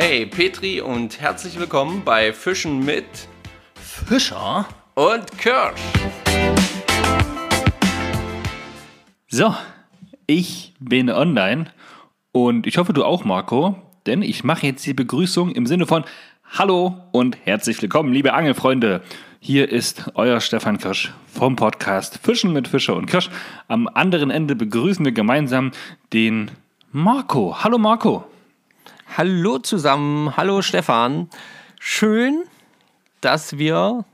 Hey Petri und herzlich willkommen bei Fischen mit Fischer und Kirsch. So, ich bin online und ich hoffe du auch, Marco, denn ich mache jetzt die Begrüßung im Sinne von Hallo und herzlich willkommen, liebe Angelfreunde. Hier ist euer Stefan Kirsch vom Podcast Fischen mit Fischer und Kirsch. Am anderen Ende begrüßen wir gemeinsam den Marco. Hallo Marco. Hallo zusammen, hallo Stefan. Schön, dass wir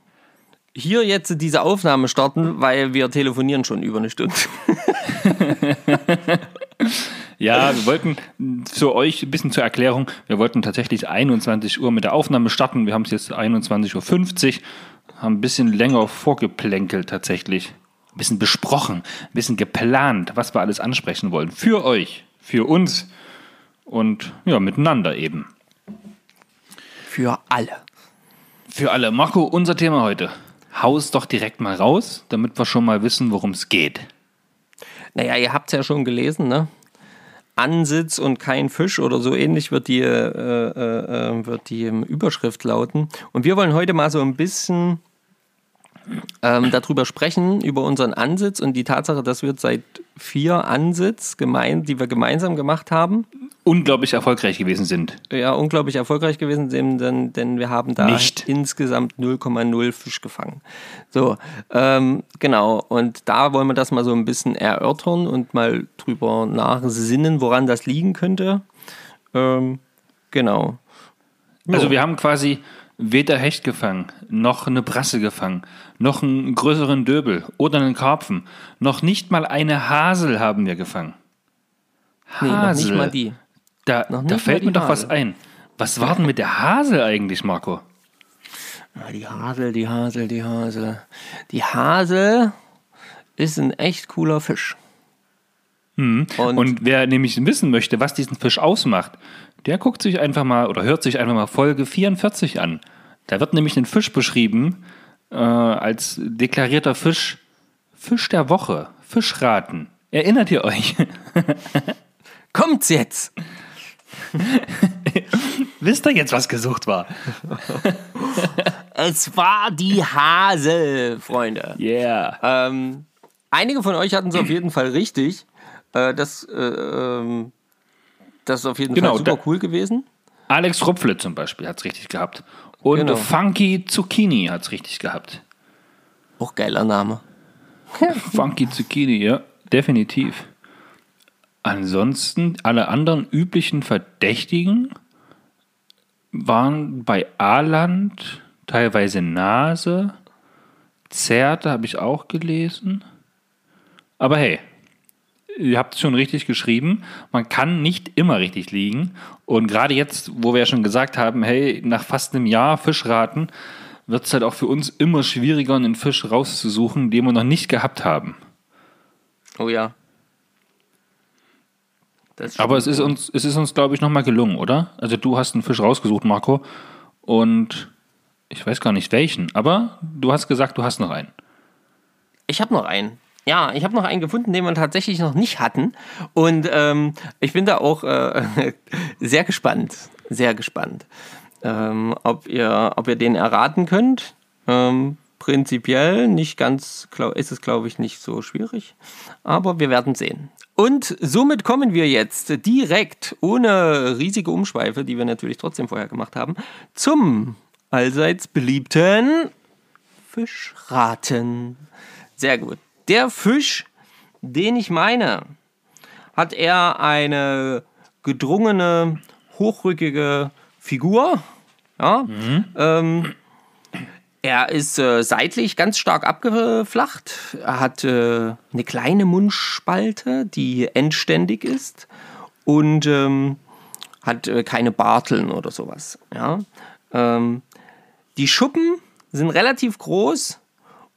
hier jetzt diese Aufnahme starten, weil wir telefonieren schon über eine Stunde. Ja, wir wollten für euch ein bisschen zur Erklärung, wir wollten tatsächlich 21 Uhr mit der Aufnahme starten. Wir haben es jetzt 21.50 Uhr, haben ein bisschen länger vorgeplänkelt tatsächlich. Ein bisschen besprochen, ein bisschen geplant, was wir alles ansprechen wollen. Für euch, für uns und ja, miteinander eben. Für alle. Für alle. Marco, unser Thema heute. Hau es doch direkt mal raus, damit wir schon mal wissen, worum es geht. Naja, ihr habt es ja schon gelesen, ne? Ansitz und kein Fisch oder so ähnlich wird die, äh, äh, äh wird die Überschrift lauten. Und wir wollen heute mal so ein bisschen ähm, darüber sprechen, über unseren Ansitz und die Tatsache, dass wir seit vier Ansitz, gemein, die wir gemeinsam gemacht haben, unglaublich erfolgreich gewesen sind. Ja, unglaublich erfolgreich gewesen sind, denn, denn wir haben da Nicht. insgesamt 0,0 Fisch gefangen. So, ähm, genau. Und da wollen wir das mal so ein bisschen erörtern und mal drüber nachsinnen, woran das liegen könnte. Ähm, genau. Also wir haben quasi weder Hecht gefangen, noch eine Brasse gefangen, noch einen größeren Döbel oder einen Karpfen, noch nicht mal eine Hasel haben wir gefangen. Nee, noch nicht mal die. Da, da fällt mir doch was Hasel. ein. Was war denn mit der Hasel eigentlich, Marco? Die Hasel, die Hasel, die Hasel. Die Hasel ist ein echt cooler Fisch. Und, Und- wer nämlich wissen möchte, was diesen Fisch ausmacht, der guckt sich einfach mal oder hört sich einfach mal Folge 44 an. Da wird nämlich ein Fisch beschrieben äh, als deklarierter Fisch, Fisch der Woche, Fischraten. Erinnert ihr euch? Kommt's jetzt? Wisst ihr jetzt, was gesucht war? Es war die Hasel, Freunde. Yeah. Ähm, einige von euch hatten es auf jeden Fall richtig. Äh, das, äh, ähm, das ist auf jeden Genau, Fall super da- cool gewesen. Alex Rupfle zum Beispiel hat es richtig gehabt. Und Genau. Funky Zucchini hat es richtig gehabt. Auch geiler Name. Funky Zucchini, ja, definitiv. Ansonsten, alle anderen üblichen Verdächtigen waren bei Aaland teilweise Nase, Zerte habe ich auch gelesen. Aber hey, ihr habt es schon richtig geschrieben. Man kann nicht immer richtig liegen. Und gerade jetzt, wo wir ja schon gesagt haben, hey, nach fast einem Jahr Fischraten, wird es halt auch für uns immer schwieriger, einen Fisch rauszusuchen, den wir noch nicht gehabt haben. Oh ja. Aber es ist uns, es ist uns, glaube ich, nochmal gelungen, oder? Also du hast einen Fisch rausgesucht, Marco. Und ich weiß gar nicht welchen, aber du hast gesagt, du hast noch einen. Ich habe noch einen. Ja, ich habe noch einen gefunden, den wir tatsächlich noch nicht hatten. Und ähm, ich bin da auch äh, sehr gespannt. Sehr gespannt. Ähm, ob, ihr, ob ihr den erraten könnt. Ähm, prinzipiell nicht ganz, ist es glaube ich nicht so schwierig. Aber wir werden sehen. Und somit kommen wir jetzt direkt, ohne riesige Umschweife, die wir natürlich trotzdem vorher gemacht haben, zum allseits beliebten Fischraten. Sehr gut. Der Fisch, den ich meine, hat er eine gedrungene, hochrückige Figur. Ja. Ähm, er ist äh, seitlich ganz stark abgeflacht. Er hat äh, eine kleine Mundspalte, die endständig ist und ähm, hat äh, keine Barteln oder sowas. Ja. Ähm, die Schuppen sind relativ groß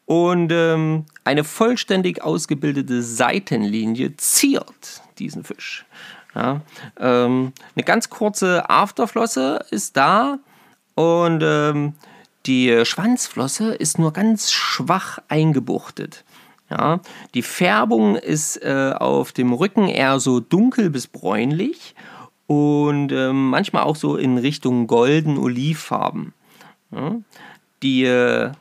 und ähm, eine vollständig ausgebildete Seitenlinie ziert diesen Fisch. Ja, ähm, eine ganz kurze Afterflosse ist da und ähm, die Schwanzflosse ist nur ganz schwach eingebuchtet. Ja, die Färbung ist äh, auf dem Rücken eher so dunkel bis bräunlich und ähm, manchmal auch so in Richtung golden-olivfarben. Ja. Die äh,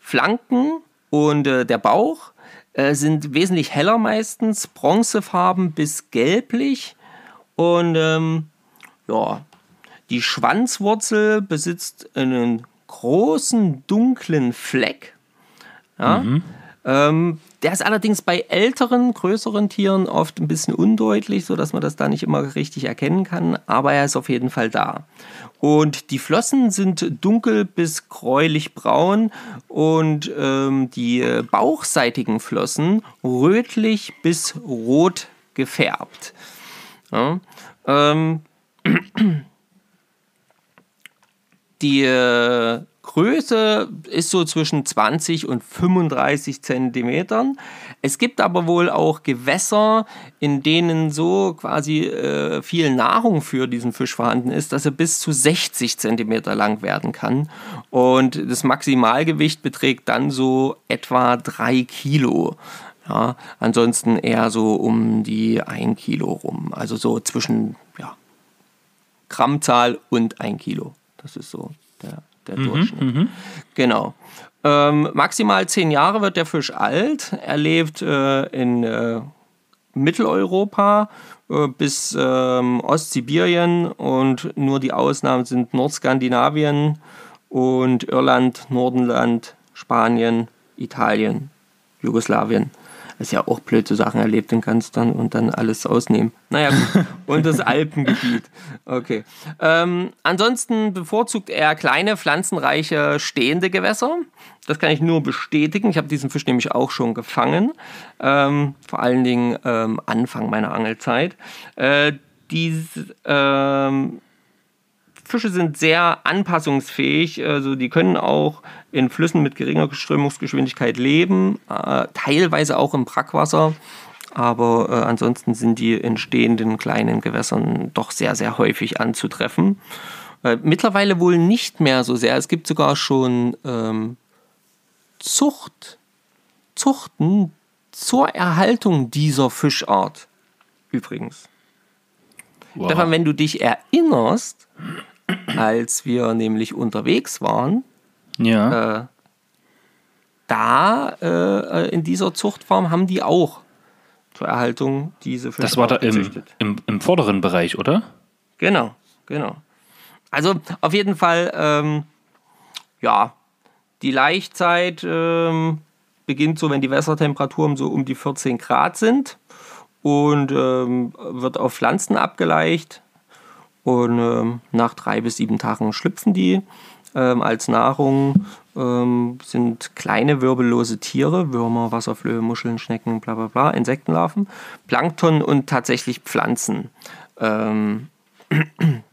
Flanken und äh, der Bauch äh, sind wesentlich heller meistens, bronzefarben bis gelblich und ähm, ja, die Schwanzwurzel besitzt einen großen dunklen Fleck. Ja. Mhm. Ähm, der ist allerdings bei älteren, größeren Tieren oft ein bisschen undeutlich, sodass man das da nicht immer richtig erkennen kann, aber er ist auf jeden Fall da. Und die Flossen sind dunkel bis gräulich braun und ähm, die bauchseitigen Flossen rötlich bis rot gefärbt. Ja, ähm, die äh, Größe ist so zwischen 20 und 35 Zentimetern. Es gibt aber wohl auch Gewässer, in denen so quasi äh, viel Nahrung für diesen Fisch vorhanden ist, dass er bis zu 60 Zentimeter lang werden kann. Und das Maximalgewicht beträgt dann so etwa 3 Kilo. Ja, ansonsten eher so um die 1 Kilo rum. Also so zwischen ja, Grammzahl und 1 Kilo. Das ist so der der mhm, Durchschnitt. Mhm, genau. Ähm, maximal zehn Jahre wird der Fisch alt. Er lebt äh, in äh, Mitteleuropa äh, bis ähm, Ostsibirien und nur die Ausnahmen sind Nordskandinavien und Irland, Nordenland, Spanien, Italien, Jugoslawien ist ja auch blöd, so Sachen erleben kannst dann und dann alles ausnehmen. Naja, gut. und das Alpengebiet. Okay. Ähm, ansonsten bevorzugt er kleine, pflanzenreiche, stehende Gewässer. Das kann ich nur bestätigen. Ich habe diesen Fisch nämlich auch schon gefangen. Ähm, vor allen Dingen ähm, Anfang meiner Angelzeit. Äh, diese, ähm, Fische sind sehr anpassungsfähig, also die können auch in Flüssen mit geringer Strömungsgeschwindigkeit leben, äh, teilweise auch im Brackwasser, aber äh, ansonsten sind die in stehenden kleinen Gewässern doch sehr, sehr häufig anzutreffen. Äh, mittlerweile wohl nicht mehr so sehr. Es gibt sogar schon ähm, Zucht, Zuchten zur Erhaltung dieser Fischart. Übrigens. Wow. Stefan, wenn du dich erinnerst, als wir nämlich unterwegs waren, ja. Äh, da äh, in dieser Zuchtfarm haben die auch zur Erhaltung diese Fische Das war da im, im, im, vorderen Bereich, oder? Genau, genau. Also auf jeden Fall, ähm, ja, die Laichzeit ähm, beginnt so, wenn die Wassertemperaturen so um die 14 Grad sind und ähm, wird auf Pflanzen abgeleicht. Und ähm, nach drei bis sieben Tagen schlüpfen die. Ähm, als Nahrung ähm, sind kleine wirbellose Tiere, Würmer, Wasserflöhe, Muscheln, Schnecken, bla bla bla, Insektenlarven, Plankton und tatsächlich Pflanzen ähm,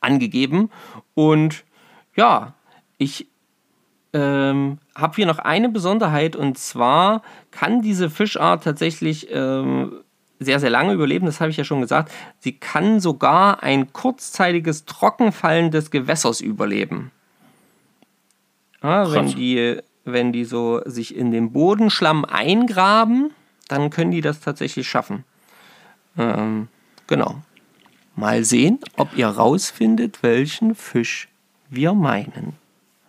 angegeben. Und ja, ich ähm, habe hier noch eine Besonderheit und zwar kann diese Fischart tatsächlich ähm, sehr, sehr lange überleben, das habe ich ja schon gesagt. Sie kann sogar ein kurzzeitiges Trockenfallen des Gewässers überleben. Ja, wenn, die, wenn die so sich in den Bodenschlamm eingraben, dann können die das tatsächlich schaffen. Ähm, genau. Mal sehen, ob ihr rausfindet, welchen Fisch wir meinen.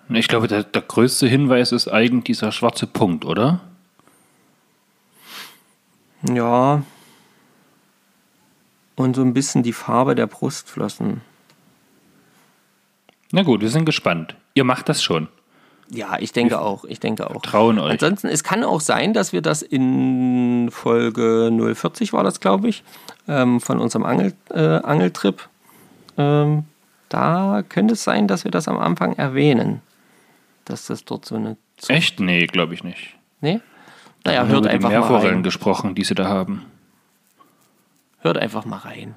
Ich glaube, der, der größte Hinweis ist eigentlich dieser schwarze Punkt, oder? Ja, und so ein bisschen die Farbe der Brustflossen. Na gut, wir sind gespannt. Ihr macht das schon. Ja, ich denke wir auch. Ich denke auch. Trauen euch. Ansonsten, es kann auch sein, dass wir das in Folge 040 war das, glaube ich, ähm, von unserem Angel, äh, Angeltrip. Ähm, da könnte es sein, dass wir das am Anfang erwähnen. Dass das dort so eine. Echt? Nee, glaube ich nicht. Nee? Naja, hört einfach mal rein. gesprochen, die sie da haben. Hört einfach mal rein.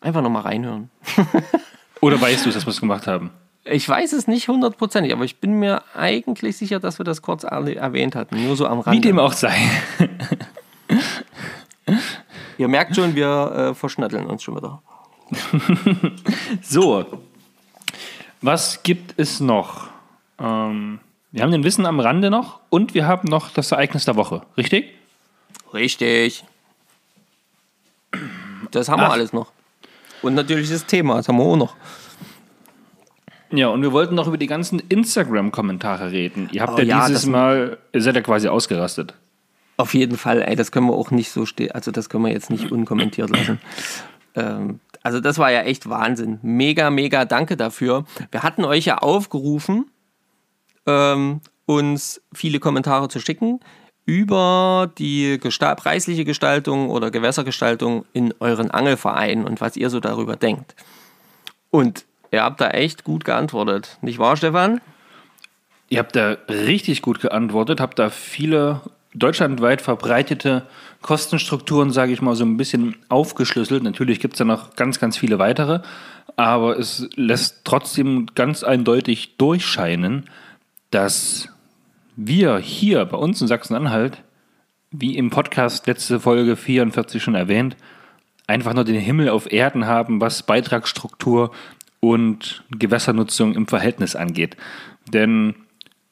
Einfach noch mal reinhören. Oder weißt du, dass wir es gemacht haben? Ich weiß es nicht hundertprozentig, aber ich bin mir eigentlich sicher, dass wir das kurz erwähnt hatten. Nur so am Rande. Wie dem auch sei. Ihr merkt schon, wir äh, verschnatteln uns schon wieder. so. Was gibt es noch? Ähm, wir haben den Wissen am Rande noch und wir haben noch das Ereignis der Woche, richtig? Richtig. Das haben Ach, wir alles noch. Und natürlich das Thema, das haben wir auch noch. Ja, und wir wollten noch über die ganzen Instagram-Kommentare reden. Ihr habt Oh ja, ja, dieses Mal, ihr seid ja quasi ausgerastet. Auf jeden Fall, ey, das können wir auch nicht so stehen, also das können wir jetzt nicht unkommentiert lassen. Ähm, also das war ja echt Wahnsinn. Mega, mega danke dafür. Wir hatten euch ja aufgerufen, ähm, uns viele Kommentare zu schicken über die Gesta preisliche Gestaltung oder Gewässergestaltung in euren Angelvereinen und was ihr so darüber denkt. Und ihr habt da echt gut geantwortet. Nicht wahr, Stefan? Ihr habt da richtig gut geantwortet, habt da viele deutschlandweit verbreitete Kostenstrukturen, sage ich mal, so ein bisschen aufgeschlüsselt. Natürlich gibt es da noch ganz, ganz viele weitere, aber es lässt trotzdem ganz eindeutig durchscheinen, dass wir hier bei uns in Sachsen-Anhalt, wie im Podcast letzte Folge 44 schon erwähnt, einfach nur den Himmel auf Erden haben, was Beitragsstruktur und Gewässernutzung im Verhältnis angeht. Denn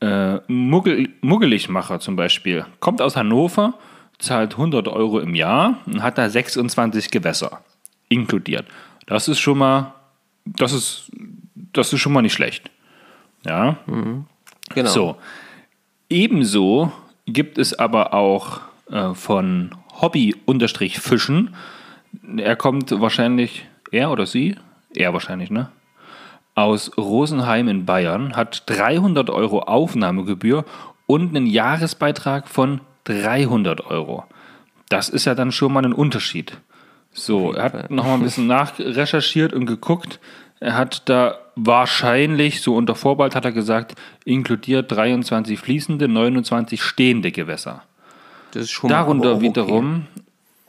äh, Muggel, Muggeligmacher zum Beispiel kommt aus Hannover, zahlt 100 Euro im Jahr und hat da 26 Gewässer inkludiert. Das ist schon mal, das ist, das ist schon mal nicht schlecht. Ja. Genau. So. Ebenso gibt es aber auch äh, von Hobby-Fischen. Er kommt wahrscheinlich, er oder sie, er wahrscheinlich, ne? Aus Rosenheim in Bayern, hat 300 Euro Aufnahmegebühr und einen Jahresbeitrag von 300 Euro. Das ist ja dann schon mal ein Unterschied. So, er hat noch mal ein bisschen nachrecherchiert und geguckt. Er hat da wahrscheinlich, so unter Vorbehalt hat er gesagt, inkludiert 23 fließende, 29 stehende Gewässer. Das ist schon Darunter okay. wiederum,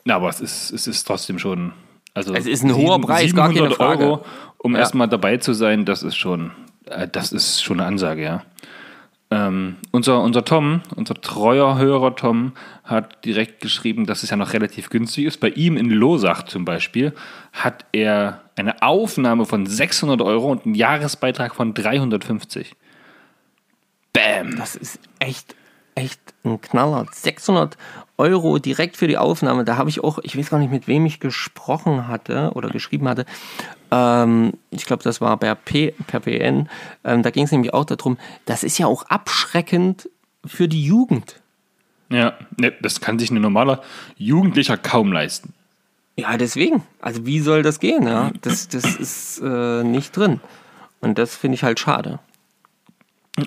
na, aber es ist, es ist trotzdem schon. Also Es ist ein hoher Preis, gar keine 700 Frage. Euro, um Ja. erstmal dabei zu sein, das ist schon, äh, das ist schon eine Ansage, ja. Ähm, unser, unser Tom, unser treuer Hörer Tom, hat direkt geschrieben, dass es ja noch relativ günstig ist. Bei ihm in Losach zum Beispiel hat er eine Aufnahme von 600 Euro und einen Jahresbeitrag von 350. Bam! Das ist echt, echt ein Knaller. 600 Euro direkt für die Aufnahme. Da habe ich auch, ich weiß gar nicht, mit wem ich gesprochen hatte oder geschrieben hatte. Ähm, ich glaube, das war per, P, per PN. Ähm, da ging es nämlich auch darum, das ist ja auch abschreckend für die Jugend. Ja, ne, das kann sich ein normaler Jugendlicher kaum leisten. Ja, deswegen. Also wie soll das gehen? Ja? Das, das ist äh, nicht drin. Und das finde ich halt schade.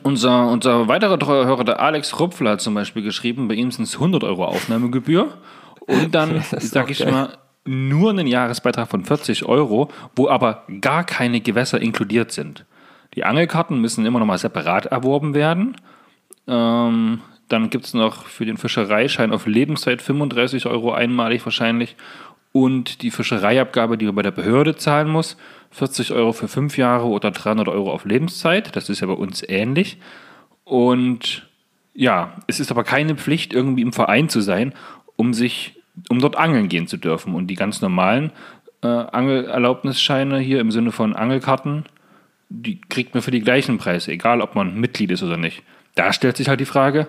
Unser, unser weiterer treuer Hörer, der Alex Rupfler, hat zum Beispiel geschrieben, bei ihm sind es 100 Euro Aufnahmegebühr und dann, Das ist sag auch ich geil. mal, nur einen Jahresbeitrag von 40 Euro, wo aber gar keine Gewässer inkludiert sind. Die Angelkarten müssen immer noch mal separat erworben werden. Ähm, dann gibt es noch für den Fischereischein auf Lebenszeit 35 Euro einmalig wahrscheinlich. Und die Fischereiabgabe, die man bei der Behörde zahlen muss, 40 Euro für fünf Jahre oder 300 Euro auf Lebenszeit. Das ist ja bei uns ähnlich. Und ja, es ist aber keine Pflicht, irgendwie im Verein zu sein, um sich, um dort angeln gehen zu dürfen. Und die ganz normalen äh, Angelerlaubnisscheine hier im Sinne von Angelkarten, die kriegt man für die gleichen Preise, egal ob man Mitglied ist oder nicht. Da stellt sich halt die Frage,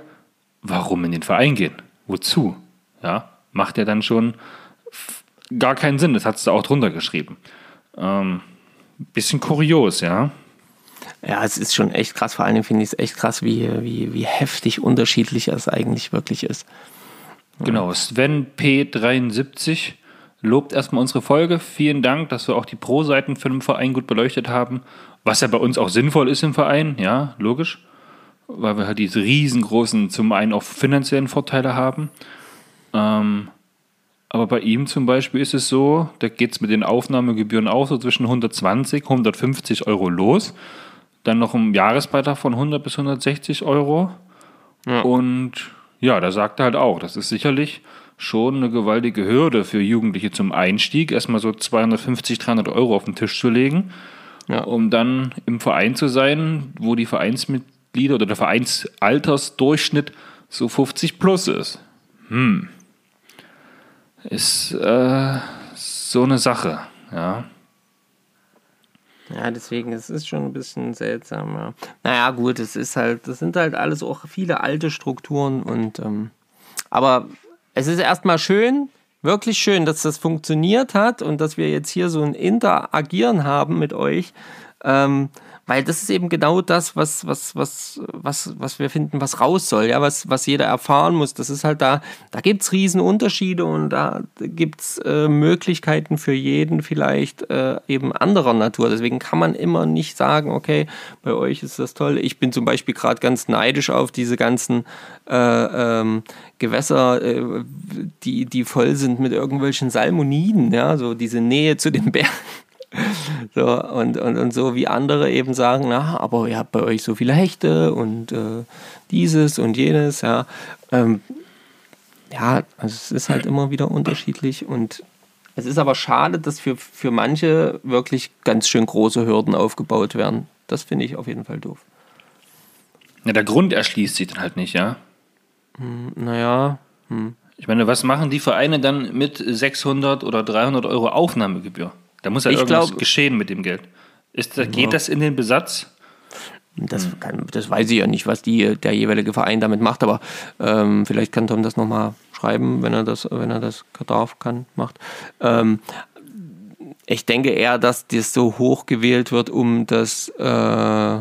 warum in den Verein gehen? Wozu? Ja, macht ja dann schon gar keinen Sinn. Das hat es auch drunter geschrieben. Ähm, bisschen kurios, ja. Ja, es ist schon echt krass. Vor Dingen finde ich es echt krass, wie, wie, wie heftig unterschiedlich es eigentlich wirklich ist. Genau, Sven P73 lobt erstmal unsere Folge. Vielen Dank, dass wir auch die Pro-Seiten für den Verein gut beleuchtet haben. Was ja bei uns auch sinnvoll ist im Verein, ja, logisch. Weil wir halt diese riesengroßen, zum einen auch finanziellen Vorteile haben. Ähm, aber bei ihm zum Beispiel ist es so, da geht es mit den Aufnahmegebühren auch so zwischen 120, 150 Euro los. Dann noch ein Jahresbeitrag von 100 bis 160 Euro. Und ja, da sagt er halt auch, das ist sicherlich schon eine gewaltige Hürde für Jugendliche zum Einstieg, erstmal so 250, 300 Euro auf den Tisch zu legen, Ja. um dann im Verein zu sein, wo die Vereinsmitglieder oder der Vereinsaltersdurchschnitt so 50 plus ist. Hm. Ist äh, so eine Sache, ja. Ja, deswegen, es ist schon ein bisschen seltsam. Ja. Naja, gut, es ist halt, das sind halt alles auch viele alte Strukturen und ähm, aber es ist erstmal schön, wirklich schön, dass das funktioniert hat und dass wir jetzt hier so ein Interagieren haben mit euch. Ähm, weil das ist eben genau das, was, was, was, was, was wir finden, was raus soll, ja, was, was jeder erfahren muss. Das ist halt da, da gibt es Riesenunterschiede und da gibt es äh, Möglichkeiten für jeden vielleicht äh, eben anderer Natur. Deswegen kann man immer nicht sagen, okay, bei euch ist das toll. Ich bin zum Beispiel gerade ganz neidisch auf diese ganzen äh, ähm, Gewässer, äh, die, die voll sind mit irgendwelchen Salmoniden, ja, so diese Nähe zu den Bergen. So, und, und, und so wie andere eben sagen, na, aber ihr habt bei euch so viele Hechte und äh, dieses und jenes, ja. Ähm, ja, also es ist halt immer wieder unterschiedlich und es ist aber schade, dass für, für manche wirklich ganz schön große Hürden aufgebaut werden. Das finde ich auf jeden Fall doof. Ja, der Grund erschließt sich dann halt nicht, ja? Hm, naja. Hm. Ich meine, was machen die Vereine dann mit 600 oder 300 Euro Aufnahmegebühr? Da muss ja ich irgendwas glaub, geschehen mit dem Geld. Ist, geht ja. das in den Besatz? Das, kann, das weiß ich ja nicht, was die, der jeweilige Verein damit macht, aber ähm, vielleicht kann Tom das nochmal schreiben, wenn er das, wenn er das darf, kann, macht. Ähm, ich denke eher, dass das so hoch gewählt wird, um das, äh,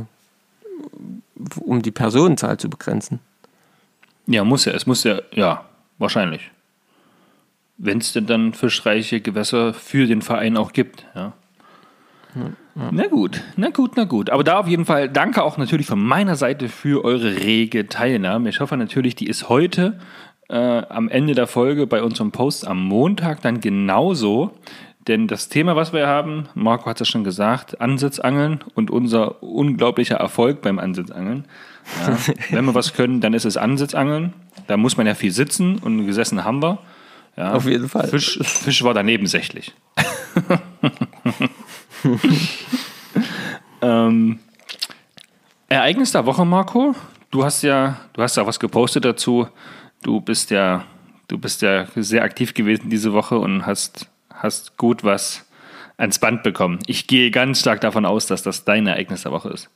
um die Personenzahl zu begrenzen. Ja, muss ja, es muss ja, ja, wahrscheinlich wenn es denn dann fischreiche Gewässer für den Verein auch gibt. Ja. Ja. Na gut, na gut, na gut. Aber da auf jeden Fall danke auch natürlich von meiner Seite für eure rege Teilnahme. Ich hoffe natürlich, die ist heute äh, am Ende der Folge bei unserem Post am Montag dann genauso. Denn das Thema, was wir haben, Marco hat es ja schon gesagt, Ansitzangeln und unser unglaublicher Erfolg beim Ansitzangeln. Ja, wenn wir was können, dann ist es Ansitzangeln. Da muss man ja viel sitzen und gesessen haben wir. Ja, Auf jeden Fall. Fisch, Fisch war daneben sächlich. ähm, Ereignis der Woche, Marco. Du hast ja, du hast ja was gepostet dazu. Du bist ja, du bist ja sehr aktiv gewesen diese Woche und hast, hast gut was ans Band bekommen. Ich gehe ganz stark davon aus, dass das dein Ereignis der Woche ist.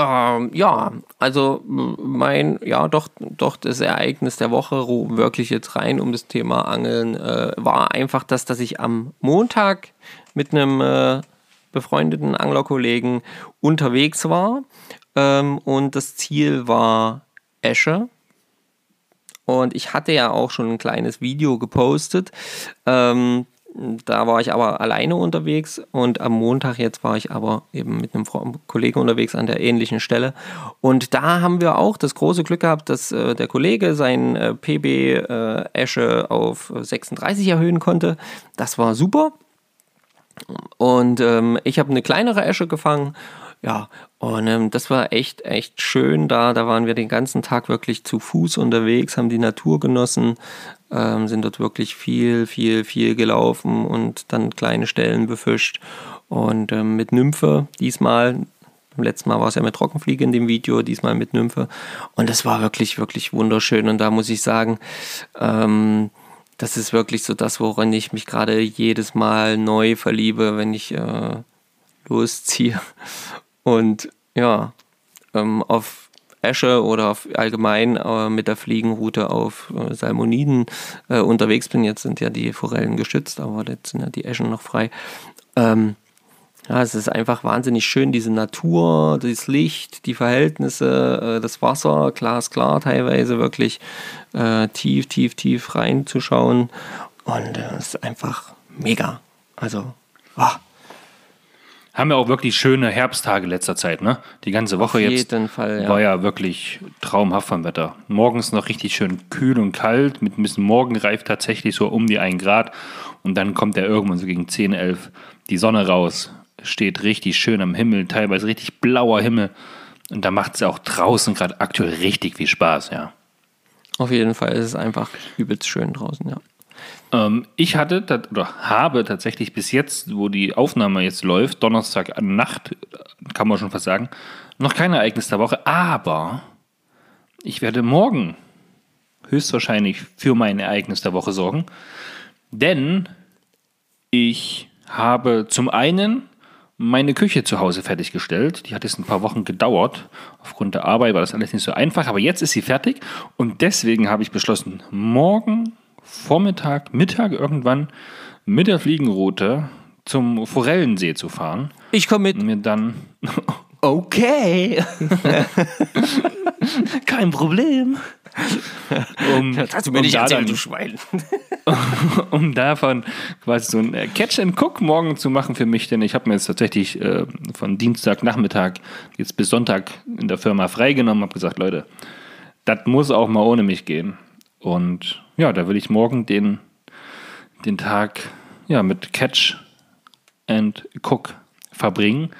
Ähm, ja, also mein, ja, doch, doch das Ereignis der Woche, wirklich jetzt rein um das Thema Angeln, äh, war einfach das, dass ich am Montag mit einem äh, befreundeten Anglerkollegen unterwegs war ähm, und das Ziel war Esche. Und ich hatte ja auch schon ein kleines Video gepostet. Ähm, da war ich aber alleine unterwegs und am Montag jetzt war ich aber eben mit einem Kollegen unterwegs an der ähnlichen Stelle. Und da haben wir auch das große Glück gehabt, dass äh, der Kollege sein äh, PB äh, auf 36 erhöhen konnte. Das war super. Und ähm, ich habe eine kleinere Esche gefangen. Ja, und ähm, das war echt, echt schön da. Da waren wir den ganzen Tag wirklich zu Fuß unterwegs, haben die Natur genossen, ähm, sind dort wirklich viel, viel, viel gelaufen und dann kleine Stellen befischt. Und ähm, mit Nymphe diesmal, beim letzten Mal war es ja mit Trockenfliege in dem Video, diesmal mit Nymphe. Und das war wirklich, wirklich wunderschön. Und da muss ich sagen, ähm, das ist wirklich so das, woran ich mich gerade jedes Mal neu verliebe, wenn ich äh, losziehe. Und ja, ähm, auf Esche oder allgemein äh, mit der Fliegenroute auf äh, Salmoniden äh, unterwegs bin. Jetzt sind ja die Forellen geschützt, aber jetzt sind ja die Eschen noch frei. Ähm, ja, es ist einfach wahnsinnig schön, diese Natur, das Licht, die Verhältnisse, äh, das Wasser, glasklar teilweise wirklich äh, tief, tief, tief reinzuschauen. Und äh, es ist einfach mega. Also, wow haben ja auch wirklich schöne Herbsttage letzter Zeit, ne? Die ganze Woche Auf jetzt Fall, ja. war ja wirklich traumhaft vom Wetter. Morgens noch richtig schön kühl und kalt, mit ein bisschen Morgenreif tatsächlich so um die 1 Grad. Und dann kommt ja irgendwann so gegen 10, 11 die Sonne raus, steht richtig schön am Himmel, teilweise richtig blauer Himmel. Und da macht es ja auch draußen gerade aktuell richtig viel Spaß, ja. Auf jeden Fall ist es einfach übelst schön draußen, ja. Ähm, ich hatte oder habe tatsächlich bis jetzt, wo die Aufnahme jetzt läuft, Donnerstag Nacht, kann man schon fast sagen, noch kein Ereignis der Woche, aber ich werde morgen höchstwahrscheinlich für mein Ereignis der Woche sorgen, denn ich habe zum einen meine Küche zu Hause fertiggestellt. Die hat jetzt ein paar Wochen gedauert. Aufgrund der Arbeit war das alles nicht so einfach, aber jetzt ist sie fertig und deswegen habe ich beschlossen, morgen Vormittag, Mittag irgendwann mit der Fliegenroute zum Forellensee zu fahren. Ich komme mit. Und mir dann. Okay. Kein Problem. Um, Das hast du mir um nicht erzählt, du Schwein. um davon quasi so ein äh, Catch and Cook morgen zu machen für mich, denn ich habe mir jetzt tatsächlich äh, von Dienstagnachmittag jetzt bis Sonntag in der Firma freigenommen, habe gesagt, Leute, das muss auch mal ohne mich gehen. Und ja, da will ich morgen den, den Tag ja, mit Catch and Cook verbringen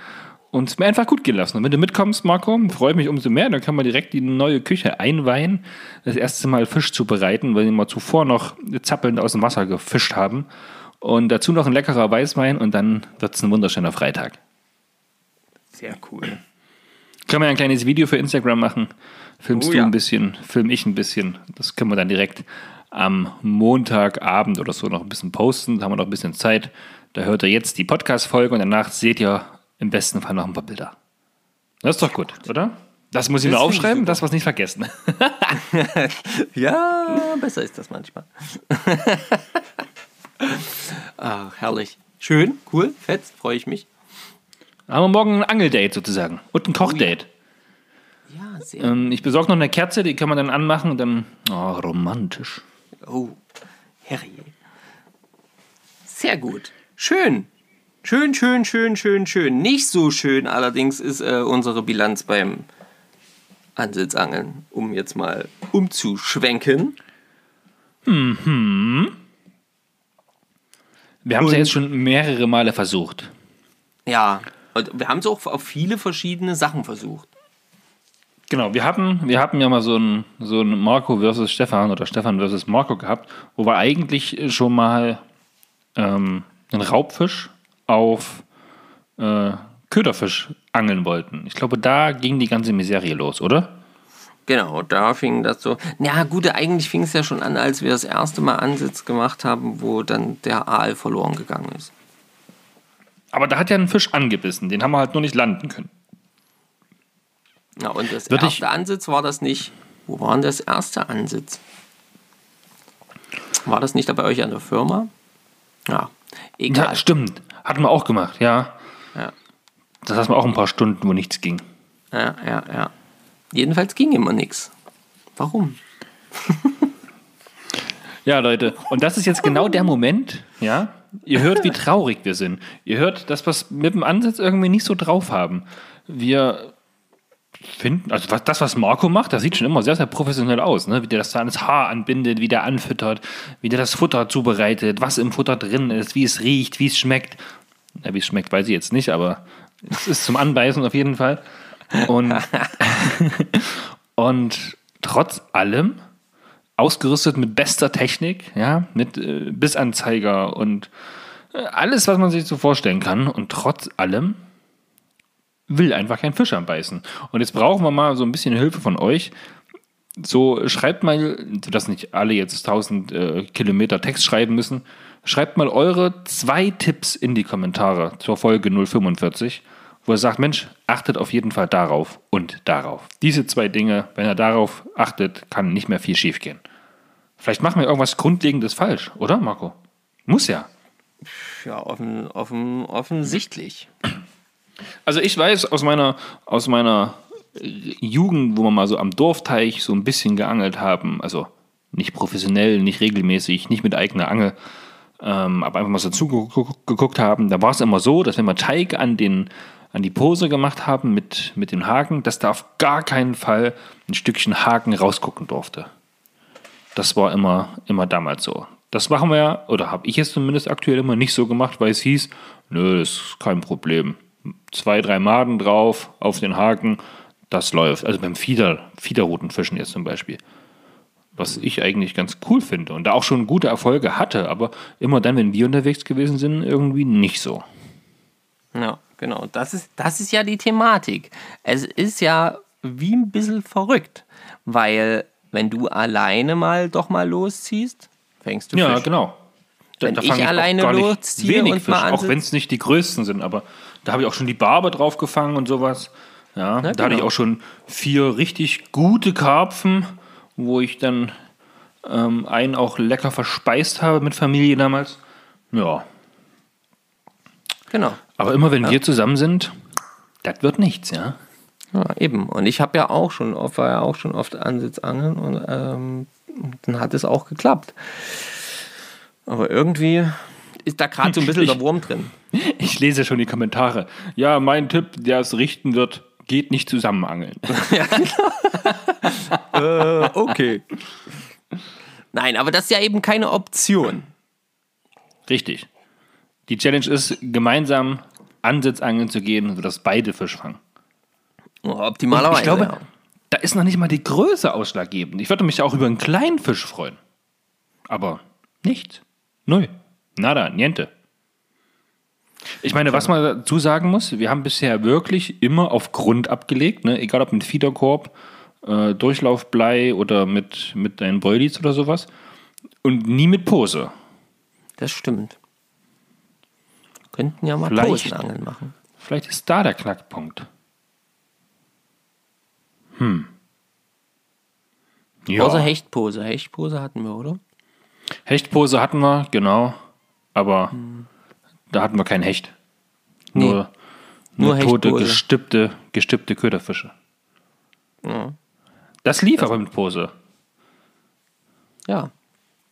und es mir einfach gut gehen lassen. Und wenn du mitkommst, Marco, freue ich mich umso mehr. Dann kann man direkt die neue Küche einweihen, das erste Mal Fisch zubereiten, weil wir mal zuvor noch zappelnd aus dem Wasser gefischt haben. Und dazu noch ein leckerer Weißwein und dann wird es ein wunderschöner Freitag. Sehr cool. Können wir ein kleines Video für Instagram machen? Filmst Oh du ja. ein bisschen, film ich ein bisschen. Das können wir dann direkt am Montagabend oder so noch ein bisschen posten. Da haben wir noch ein bisschen Zeit. Da hört ihr jetzt die Podcast-Folge und danach seht ihr im besten Fall noch ein paar Bilder. Das ist doch gut, oder? Das muss ich Das ich aufschreiben, das was nicht vergessen. Ja, besser ist das manchmal. Ach, herrlich. Schön, cool, fett, freue ich mich. Haben wir morgen ein Angeldate sozusagen und ein Kochdate. Ja, sehr. Ähm, ich besorge noch eine Kerze, die kann man dann anmachen und dann. Oh, romantisch. Oh, herrje. Sehr gut. Schön. Schön, schön, schön, schön, schön. Nicht so schön allerdings ist äh, unsere Bilanz beim Ansitzangeln, um jetzt mal umzuschwenken. Wir haben es ja jetzt schon mehrere Male versucht. Ja, und wir haben es auch auf viele verschiedene Sachen versucht. Genau, wir hatten, wir hatten ja mal so ein, so ein Marco versus Stefan oder Stefan versus Marco gehabt, wo wir eigentlich schon mal ähm, einen Raubfisch auf äh, Köderfisch angeln wollten. Ich glaube, da ging die ganze Miserie los, oder? Genau, da fing das so. Na gut, eigentlich fing es ja schon an, als wir das erste Mal Ansitz gemacht haben, wo dann der Aal verloren gegangen ist. Aber da hat ja ein Fisch angebissen, den haben wir halt nur nicht landen können. Ja, und das Würde erste Ansitz war das nicht. Wo war denn das erste Ansitz? War das nicht da bei euch an der Firma? Ja, egal. Ja, stimmt. Hatten wir auch gemacht, ja. Ja. Das hatten wir auch ein paar Stunden, wo nichts ging. Ja, ja, ja. Jedenfalls ging immer nichts. Warum? Ja, Leute, und das ist jetzt genau der Moment, ja. Ihr hört, wie traurig wir sind. Ihr hört, dass wir es mit dem Ansatz irgendwie nicht so drauf haben. Wir finden, also was, das, was Marco macht, das sieht schon immer sehr, sehr professionell aus, ne? Wie der das da ans Haar anbindet, wie der anfüttert, wie der das Futter zubereitet, was im Futter drin ist, wie es riecht, wie es schmeckt. Ja, wie es schmeckt, weiß ich jetzt nicht, aber es ist zum Anbeißen auf jeden Fall. Und, und trotz allem ausgerüstet mit bester Technik, ja, mit äh, Bissanzeiger und äh, alles, was man sich so vorstellen kann. Und trotz allem will einfach kein Fisch anbeißen. Und jetzt brauchen wir mal so ein bisschen Hilfe von euch. So, schreibt mal, dass nicht alle jetzt 1000 äh, Kilometer Text schreiben müssen. Schreibt mal eure zwei Tipps in die Kommentare zur Folge 045, wo ihr sagt, Mensch, achtet auf jeden Fall darauf und darauf. Diese zwei Dinge, wenn ihr darauf achtet, kann nicht mehr viel schiefgehen. Vielleicht machen wir irgendwas Grundlegendes falsch, oder Marco? Muss ja. Ja, offen, offen, offensichtlich. Also ich weiß aus meiner, aus meiner Jugend, wo wir mal so am Dorfteich so ein bisschen geangelt haben, also nicht professionell, nicht regelmäßig, nicht mit eigener Angel, ähm, aber einfach mal so zugeguckt haben, da war es immer so, dass wenn wir Teig an, den, an die Pose gemacht haben mit, mit dem Haken, dass da auf gar keinen Fall ein Stückchen Haken rausgucken durfte. Das war immer, immer damals so. Das machen wir ja, oder habe ich jetzt zumindest aktuell immer nicht so gemacht, weil es hieß, nö, das ist kein Problem. Zwei, drei Maden drauf auf den Haken, das läuft. Also beim Fieder, Fiederrutenfischen jetzt zum Beispiel. Was ich eigentlich ganz cool finde und da auch schon gute Erfolge hatte, aber immer dann, wenn wir unterwegs gewesen sind, irgendwie nicht so. Ja, genau. Das ist, das ist ja die Thematik. Es ist ja wie ein bisschen verrückt, weil wenn du alleine mal doch mal losziehst, fängst du Ja, Fisch. genau. Da, Wenn da ich auch alleine losziehe wenig und Fisch, mal auch wenn es nicht die größten sind, aber da habe ich auch schon die Barbe drauf gefangen und sowas. Ja, da hatte ich genau. auch schon vier richtig gute Karpfen, wo ich dann ähm, einen auch lecker verspeist habe mit Familie damals. Ja. Genau. Aber immer wenn wir zusammen sind, das wird nichts, ja. Ja, eben. Und ich habe ja auch schon oft, war ja auch schon oft Ansitzangeln und ähm, dann hat es auch geklappt. Aber irgendwie ist da gerade so ein bisschen Ich- der Wurm drin. Ich lese schon die Kommentare. Ja, mein Tipp, der es richten wird, geht nicht zusammen angeln. okay. Nein, aber das ist ja eben keine Option. Richtig. Die Challenge ist, gemeinsam Ansitzangeln zu gehen, sodass beide Fisch fangen. Oh, Optimalerweise. ich glaube, ja. da ist noch nicht mal die Größe ausschlaggebend. Ich würde mich auch über einen kleinen Fisch freuen. Aber nichts. Null. Nada, niente. Ich meine, was man dazu sagen muss, wir haben bisher wirklich immer auf Grund abgelegt, ne? egal ob mit Fiederkorb, äh, Durchlaufblei oder mit, mit deinen Bräulis oder sowas. Und nie mit Pose. Das stimmt. Könnten ja mal Vielleicht. Posenangeln machen. Vielleicht ist da der Knackpunkt. Hm. Ja. Außer Hechtpose. Hechtpose hatten wir, oder? Hechtpose hatten wir, genau. Aber da hatten wir keinen Hecht. Nur, nur, Nur tote, gestippte, gestippte Köderfische. Ja. Das lief aber mit Pose. ja.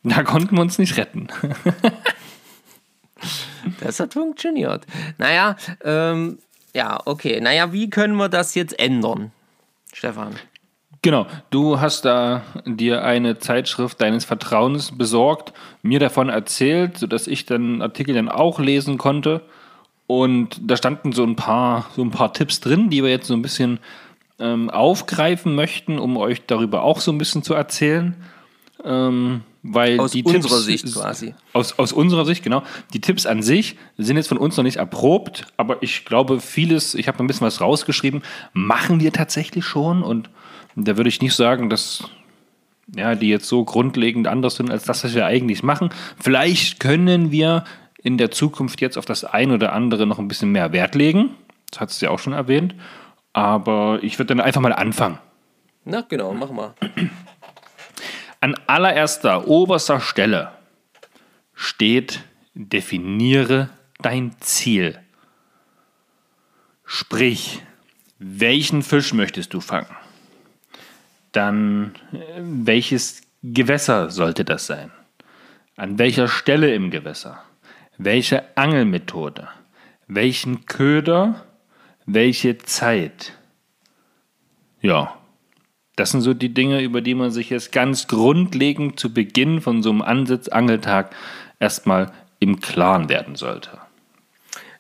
Da konnten wir uns nicht retten. Das hat funktioniert. Naja, ähm, ja, okay. Naja, wie können wir das jetzt ändern, Stefan? Genau, du hast da dir eine Zeitschrift deines Vertrauens besorgt, mir davon erzählt, sodass ich den Artikel dann auch lesen konnte. Und da standen so ein paar, so ein paar Tipps drin, die wir jetzt so ein bisschen ähm, aufgreifen möchten, um euch darüber auch so ein bisschen zu erzählen. Ähm, weil Aus die unserer Tipps, Sicht quasi. Aus, aus unserer Sicht, genau. Die Tipps an sich sind jetzt von uns noch nicht erprobt, aber ich glaube, vieles, ich habe ein bisschen was rausgeschrieben, machen wir tatsächlich schon und da würde ich nicht sagen, dass ja, die jetzt so grundlegend anders sind als das, was wir eigentlich machen. Vielleicht können wir in der Zukunft jetzt auf das ein oder andere noch ein bisschen mehr Wert legen. Das hat es ja auch schon erwähnt. Aber ich würde dann einfach mal anfangen. Na genau, mach mal. An allererster, oberster Stelle steht, definiere dein Ziel. Sprich, welchen Fisch möchtest du fangen? Dann, welches Gewässer sollte das sein? An welcher Stelle im Gewässer? Welche Angelmethode? Welchen Köder? Welche Zeit? Ja, das sind so die Dinge, über die man sich jetzt ganz grundlegend zu Beginn von so einem Ansitz-Angeltag erstmal im Klaren werden sollte.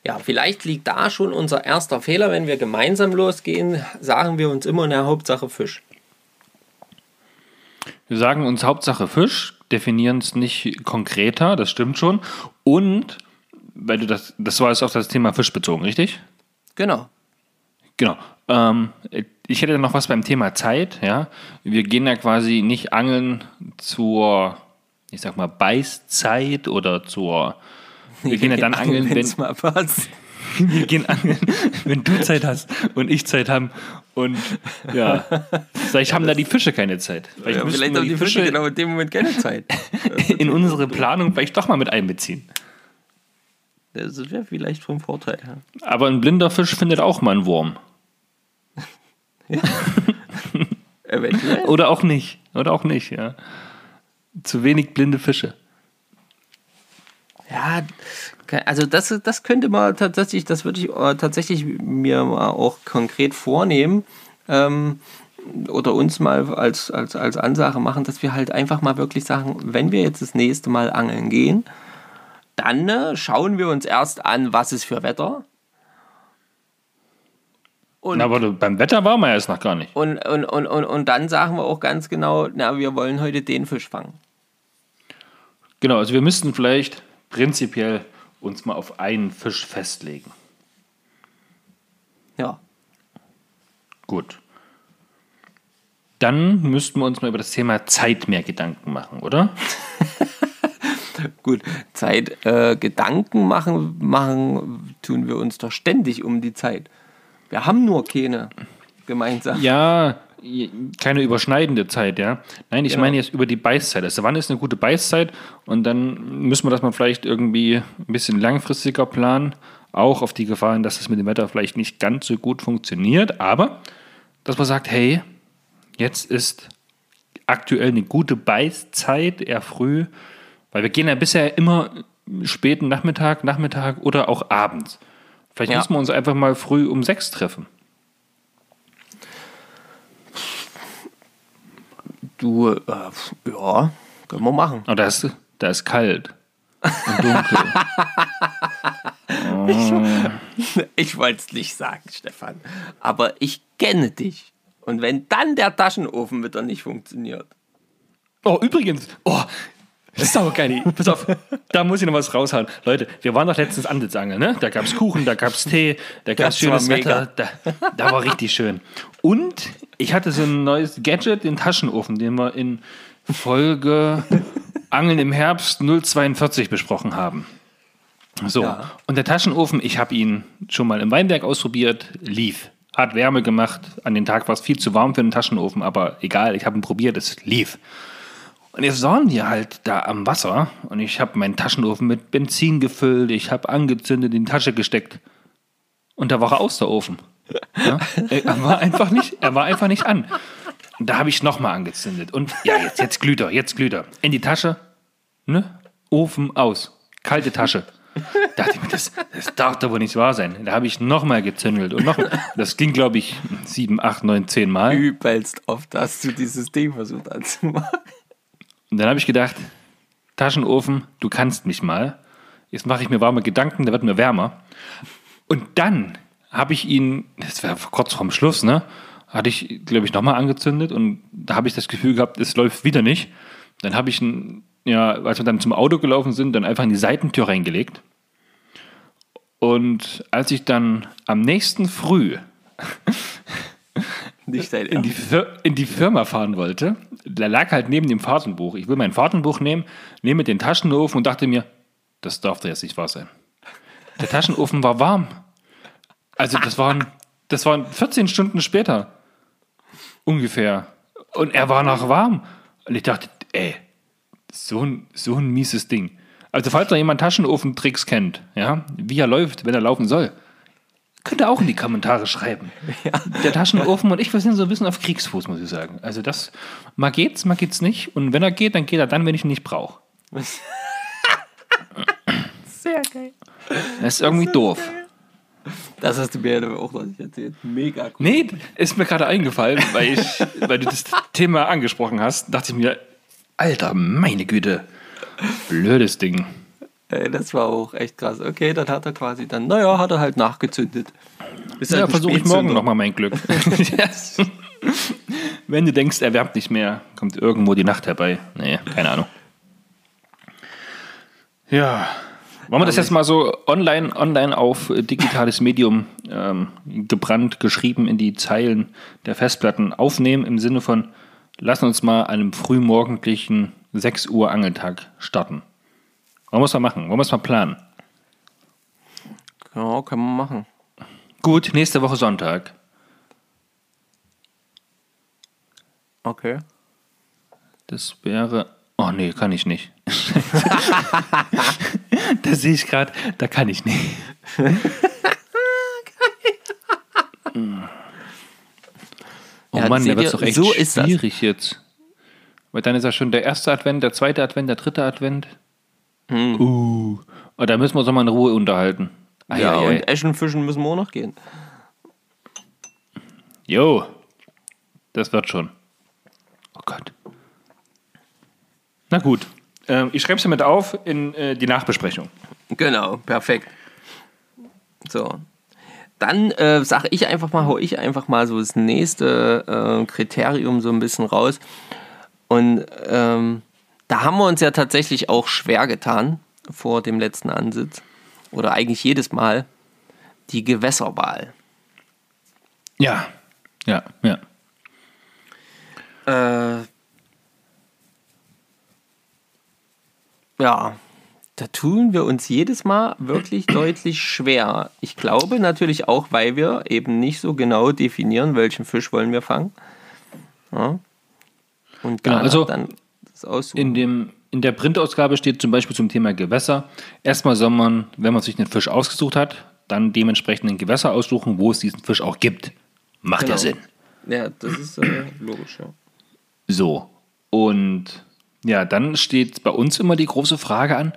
Ja, vielleicht liegt da schon unser erster Fehler. Wenn wir gemeinsam losgehen, sagen wir uns immer in der Hauptsache Fisch. Wir sagen uns Hauptsache Fisch, definieren es nicht konkreter, das stimmt schon. Und, weil du das, das war jetzt auf das Thema Fisch bezogen, richtig? Genau. Genau. Ähm, ich hätte noch was beim Thema Zeit. Ja, wir gehen ja quasi nicht angeln zur, ich sag mal Beißzeit oder zur. Wir gehen ja dann angeln, wenn mal passt. wir gehen angeln, wenn du Zeit hast und ich Zeit haben. Und ja, vielleicht haben da die Fische keine Zeit. Vielleicht Ja, vielleicht haben die Fische genau in dem Moment keine Zeit. in unsere Planung vielleicht doch mal mit einbeziehen. Das wäre vielleicht vom Vorteil. Ja. Aber ein blinder Fisch findet auch mal einen Wurm. Eventuell. Oder auch nicht. Oder auch nicht, ja. Zu wenig blinde Fische. Ja, also das, das könnte man tatsächlich, das würde ich äh, tatsächlich mir mal auch konkret vornehmen ähm, oder uns mal als, als, als Ansage machen, dass wir halt einfach mal wirklich sagen, wenn wir jetzt das nächste Mal angeln gehen, dann äh, schauen wir uns erst an, was ist für Wetter. Und, Na, aber beim Wetter waren wir erst noch gar nicht. und, und, und, und, und dann sagen wir auch ganz genau, na, wir wollen heute den Fisch fangen. Genau, also wir müssten vielleicht prinzipiell uns mal auf einen Fisch festlegen. Ja. Gut. Dann müssten wir uns mal über das Thema Zeit mehr Gedanken machen, oder? Gut, Zeit, äh, Gedanken machen, machen tun wir uns doch ständig um die Zeit. Wir haben nur keine gemeinsam. Ja, keine überschneidende Zeit, ja. Nein, ich Genau. meine jetzt über die Beißzeit. Also wann ist eine gute Beißzeit? Und dann müssen wir das mal vielleicht irgendwie ein bisschen langfristiger planen. Auch auf die Gefahr hin, dass es mit dem Wetter vielleicht nicht ganz so gut funktioniert. Aber, dass man sagt, hey, jetzt ist aktuell eine gute Beißzeit, eher früh. Weil wir gehen ja bisher immer späten Nachmittag, Nachmittag oder auch abends. Vielleicht Ja. müssen wir uns einfach mal früh um sechs treffen. Du, äh, ja, können wir machen. Oh, da ist, da ist kalt und dunkel. Ich wollte es nicht sagen, Stefan. Aber ich kenne dich. Und wenn dann der Taschenofen wieder nicht funktioniert. oh, übrigens, oh, saugeil. Pass auf, da muss ich noch was raushauen. Leute, wir waren doch letztens Ansitzangeln, ne? Da gab es Kuchen, da gab es Tee, da gab es Das schönes. Wetter. Da, da war richtig schön. Und ich hatte so ein neues Gadget, den Taschenofen, den wir in Folge Angeln im Herbst 042 besprochen haben. So, Ja. und der Taschenofen, ich habe ihn schon mal im Weinberg ausprobiert, lief. Hat Wärme gemacht. An den Tag war es viel zu warm für einen Taschenofen, aber egal, ich habe ihn probiert, es lief. Und jetzt waren wir halt da am Wasser und ich habe meinen Taschenofen mit Benzin gefüllt, ich habe angezündet, in die Tasche gesteckt. Und da war er aus, der Ofen. Ja? Er war einfach nicht, er war einfach nicht an. Und da habe ich nochmal angezündet. Und ja, jetzt, jetzt glüht er, jetzt glüht er. In die Tasche, ne? Ofen aus. Kalte Tasche. Da dachte ich mir, das, das darf doch wohl nicht wahr sein. Da habe ich nochmal gezündelt und noch. Das ging, glaube ich, sieben, acht, neun, zehn Mal. Übelst oft hast du dieses Ding versucht anzumachen. Und dann habe ich gedacht, Taschenofen, du kannst mich mal. Jetzt mache ich mir warme Gedanken, der wird mir wärmer. Und dann habe ich ihn, das war kurz vorm Schluss, ne? Hatte ich, glaube ich, nochmal angezündet und da habe ich das Gefühl gehabt, es läuft wieder nicht. Dann habe ich ihn, ja, als wir dann zum Auto gelaufen sind, dann einfach in die Seitentür reingelegt. Und als ich dann am nächsten Früh Nicht dein in die, in die Firma fahren wollte, da lag halt neben dem Fahrtenbuch. Ich will mein Fahrtenbuch nehmen, nehme den Taschenofen und dachte mir, das darf doch jetzt nicht wahr sein. Der Taschenofen war warm. Also das waren, das waren 14 Stunden später. Ungefähr. Und er war noch warm. Und ich dachte, ey, so ein, so ein mieses Ding. Also falls noch jemand Taschenofen-Tricks kennt, ja, wie er läuft, wenn er laufen soll, könnt ihr auch in die Kommentare schreiben. Der Taschenofen und ich, wir sind so ein bisschen auf Kriegsfuß, muss ich sagen. Also das, mal geht's, mal geht's nicht. Und wenn er geht, dann geht er dann, wenn ich ihn nicht brauche. Sehr geil. Das ist irgendwie doof. Das hast du mir aber auch noch nicht erzählt. Mega cool. Nee, ist mir gerade eingefallen, weil, ich, weil du das Thema angesprochen hast, dachte ich mir, Alter, meine Güte, blödes Ding. Ey, das war auch echt krass. Okay, dann hat er quasi dann, naja, hat er halt nachgezündet. Ist halt Ja, versuche ich morgen nochmal mein Glück. Yes. Wenn du denkst, er wärmt nicht mehr, kommt irgendwo die Nacht herbei. Nee, keine Ahnung. Ja. Wollen wir das jetzt mal so online, online auf digitales Medium ähm, gebrannt, geschrieben in die Zeilen der Festplatten aufnehmen, im Sinne von, lass uns mal an einem frühmorgendlichen 6 Uhr Angeltag starten. Wollen wir es mal machen? Wollen wir es mal planen? Ja, können wir machen. Gut, nächste Woche Sonntag. Okay. Das wäre. Oh nee, kann ich nicht. da sehe ich gerade, da kann ich nicht. oh Ja, Mann, da wird doch echt so schwierig jetzt. Weil dann ist ja schon der erste Advent, der zweite Advent, der dritte Advent. Hm. Uh. Oh, da müssen wir uns noch mal in Ruhe unterhalten. Ei, ja, ei, ei. und Eschen fischen müssen wir auch noch gehen. Jo, das wird schon. Oh Gott. Na gut, ähm, ich schreibe es damit auf in äh, die Nachbesprechung. Genau, perfekt. So. Dann äh, sage ich einfach mal, hau ich einfach mal so das nächste äh, Kriterium so ein bisschen raus. Und ähm, da haben wir uns ja tatsächlich auch schwer getan vor dem letzten Ansitz. Oder eigentlich jedes Mal die Gewässerwahl. Ja, ja, ja. Äh, ja, da tun wir uns jedes Mal wirklich deutlich schwer. Ich glaube natürlich auch, weil wir eben nicht so genau definieren, welchen Fisch wollen wir fangen. Ja? Und Genau, also dann das aussuchen. In, dem, in der Printausgabe steht zum Beispiel zum Thema Gewässer, erstmal soll man, wenn man sich einen Fisch ausgesucht hat, dann dementsprechend ein Gewässer aussuchen, wo es diesen Fisch auch gibt. Macht Genau. ja Sinn. ja, das ist äh, logisch, ja. So. Und ja, dann steht bei uns immer die große Frage an,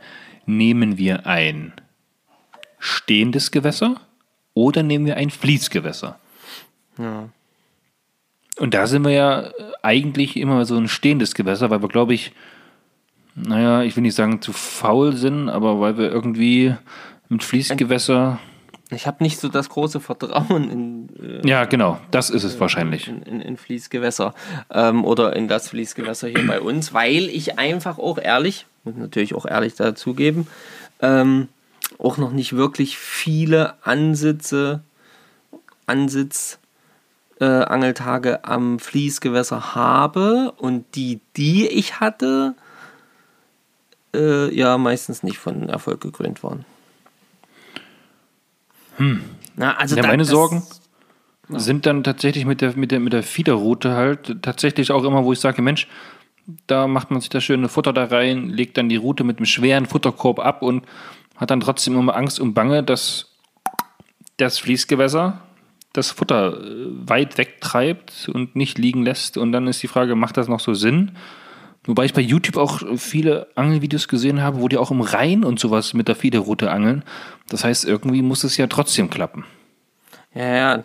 nehmen wir ein stehendes Gewässer oder nehmen wir ein Fließgewässer? Ja. Und da sind wir ja äh, eigentlich immer so ein stehendes Gewässer, weil wir, glaube ich, naja, ich will nicht sagen zu faul sind, aber weil wir irgendwie mit Fließgewässer. Ich habe nicht so das große Vertrauen in, äh, Ja, genau, das ist es wahrscheinlich. in, in, in Fließgewässer ähm, oder in das Fließgewässer hier bei uns, weil ich einfach auch ehrlich, muss natürlich auch ehrlich dazugeben, ähm, auch noch nicht wirklich viele Ansitze, Ansitz, äh, Angeltage am Fließgewässer habe und die, die ich hatte, äh, ja meistens nicht von Erfolg gekrönt waren. Na, also Ja, da- meine Sorgen sind dann tatsächlich mit der, mit der, mit der Fiederroute halt tatsächlich auch immer, wo ich sage, Mensch, da macht man sich das schöne Futter da rein, legt dann die Route mit einem schweren Futterkorb ab und hat dann trotzdem immer Angst und Bange, dass das Fließgewässer das Futter äh, weit wegtreibt und nicht liegen lässt. Und dann ist die Frage, macht das noch so Sinn? Wobei ich bei YouTube auch viele Angelvideos gesehen habe, wo die auch im Rhein und sowas mit der Fiederroute angeln. Das heißt, irgendwie muss es ja trotzdem klappen. Ja, ja.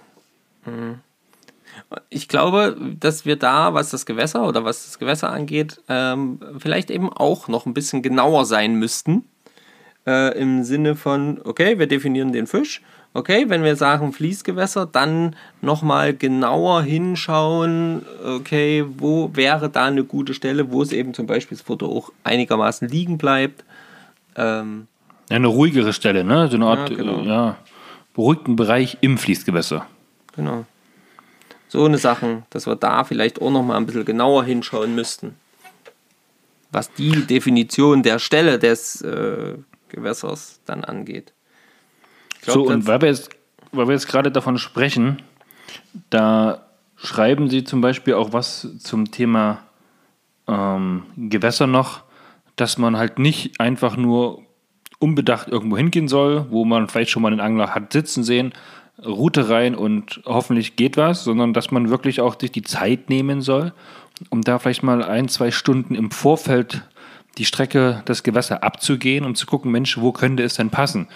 Mhm. Ich glaube, dass wir da, was das Gewässer oder was das Gewässer angeht, ähm, vielleicht eben auch noch ein bisschen genauer sein müssten. Äh, Im Sinne von, okay, wir definieren den Fisch. Okay, wenn wir sagen Fließgewässer, dann nochmal genauer hinschauen, okay, wo wäre da eine gute Stelle, wo es eben zum Beispiel das Foto auch einigermaßen liegen bleibt. Ähm, Ja, eine ruhigere Stelle, ne? So eine Art, Ja, genau. äh, ja, beruhigten Bereich im Fließgewässer. Genau. So eine Sachen, dass wir da vielleicht auch noch mal ein bisschen genauer hinschauen müssten. Was die Definition der Stelle des äh, Gewässers dann angeht. Glaub, So, und weil wir, jetzt, weil wir jetzt gerade davon sprechen, da schreiben Sie zum Beispiel auch was zum Thema ähm, Gewässer noch, dass man halt nicht einfach nur unbedacht irgendwo hingehen soll, wo man vielleicht schon mal einen Angler hat sitzen sehen, Route rein und hoffentlich geht was, sondern dass man wirklich auch sich die Zeit nehmen soll, um da vielleicht mal ein, zwei Stunden im Vorfeld die Strecke, das Gewässer abzugehen, um zu gucken, Mensch, wo könnte es denn passen?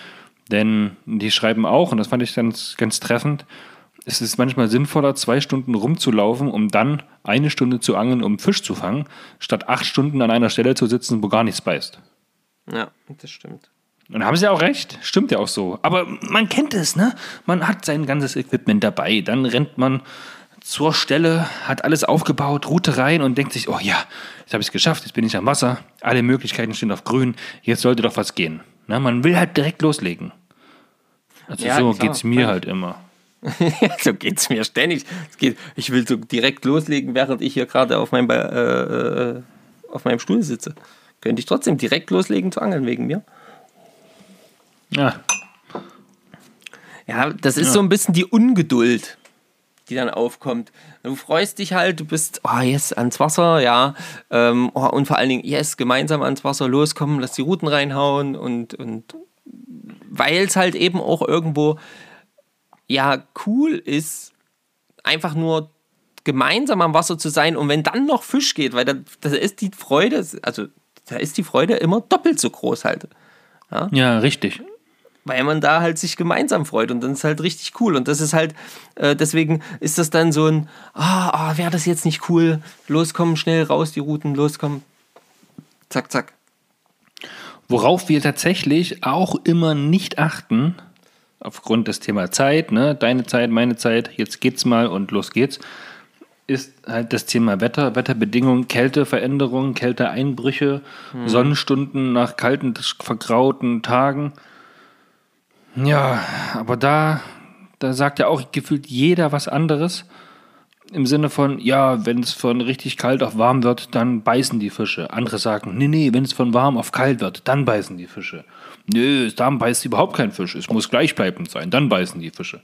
Denn die schreiben auch, und das fand ich ganz, ganz treffend, es ist manchmal sinnvoller, zwei Stunden rumzulaufen, um dann eine Stunde zu angeln, um Fisch zu fangen, statt acht Stunden an einer Stelle zu sitzen, wo gar nichts beißt. Ja, das stimmt. Und da haben sie auch recht, stimmt ja auch so. Aber man kennt es, ne? Man hat sein ganzes Equipment dabei, dann rennt man zur Stelle, hat alles aufgebaut, Route rein und denkt sich, oh ja, jetzt habe ich es geschafft, jetzt bin ich am Wasser, alle Möglichkeiten stehen auf grün, jetzt sollte doch was gehen. Ne? Man will halt direkt loslegen. Also Ja, so klar, geht es mir halt immer. so geht es mir ständig. Geht, ich will so direkt loslegen, während ich hier gerade auf, meinem äh, äh, auf meinem Stuhl sitze. Könnte ich trotzdem direkt loslegen zu angeln wegen mir? Ja, Ja, das ist so ein bisschen die Ungeduld, die dann aufkommt. Du freust dich halt, du bist, oh, yes, ans Wasser, ja. Ähm, oh, und vor allen Dingen, yes, gemeinsam ans Wasser loskommen, lass die Routen reinhauen und, und weil es halt eben auch irgendwo, ja, cool ist, einfach nur gemeinsam am Wasser zu sein und wenn dann noch Fisch geht, weil da, da ist die Freude, also da ist die Freude immer doppelt so groß halt ja, richtig. weil man da halt sich gemeinsam freut und dann ist halt richtig cool und das ist halt, äh, deswegen ist das dann so ein, ah, ah wäre das jetzt nicht cool, loskommen, schnell raus, die Routen, loskommen, zack, zack. Worauf wir tatsächlich auch immer nicht achten, aufgrund des Thema Zeit, ne, deine Zeit, meine Zeit, jetzt geht's mal und los geht's, ist halt das Thema Wetter, Wetterbedingungen, Kälteveränderungen, Kälteeinbrüche, Sonnenstunden nach kalten, vergrauten Tagen. Ja, aber da, da sagt ja auch gefühlt jeder was anderes. Im Sinne von, ja, wenn es von richtig kalt auf warm wird, dann beißen die Fische. Andere sagen, nee, nee, wenn es von warm auf kalt wird, dann beißen die Fische. Nö, da beißt überhaupt kein Fisch. Es muss gleichbleibend sein, dann beißen die Fische.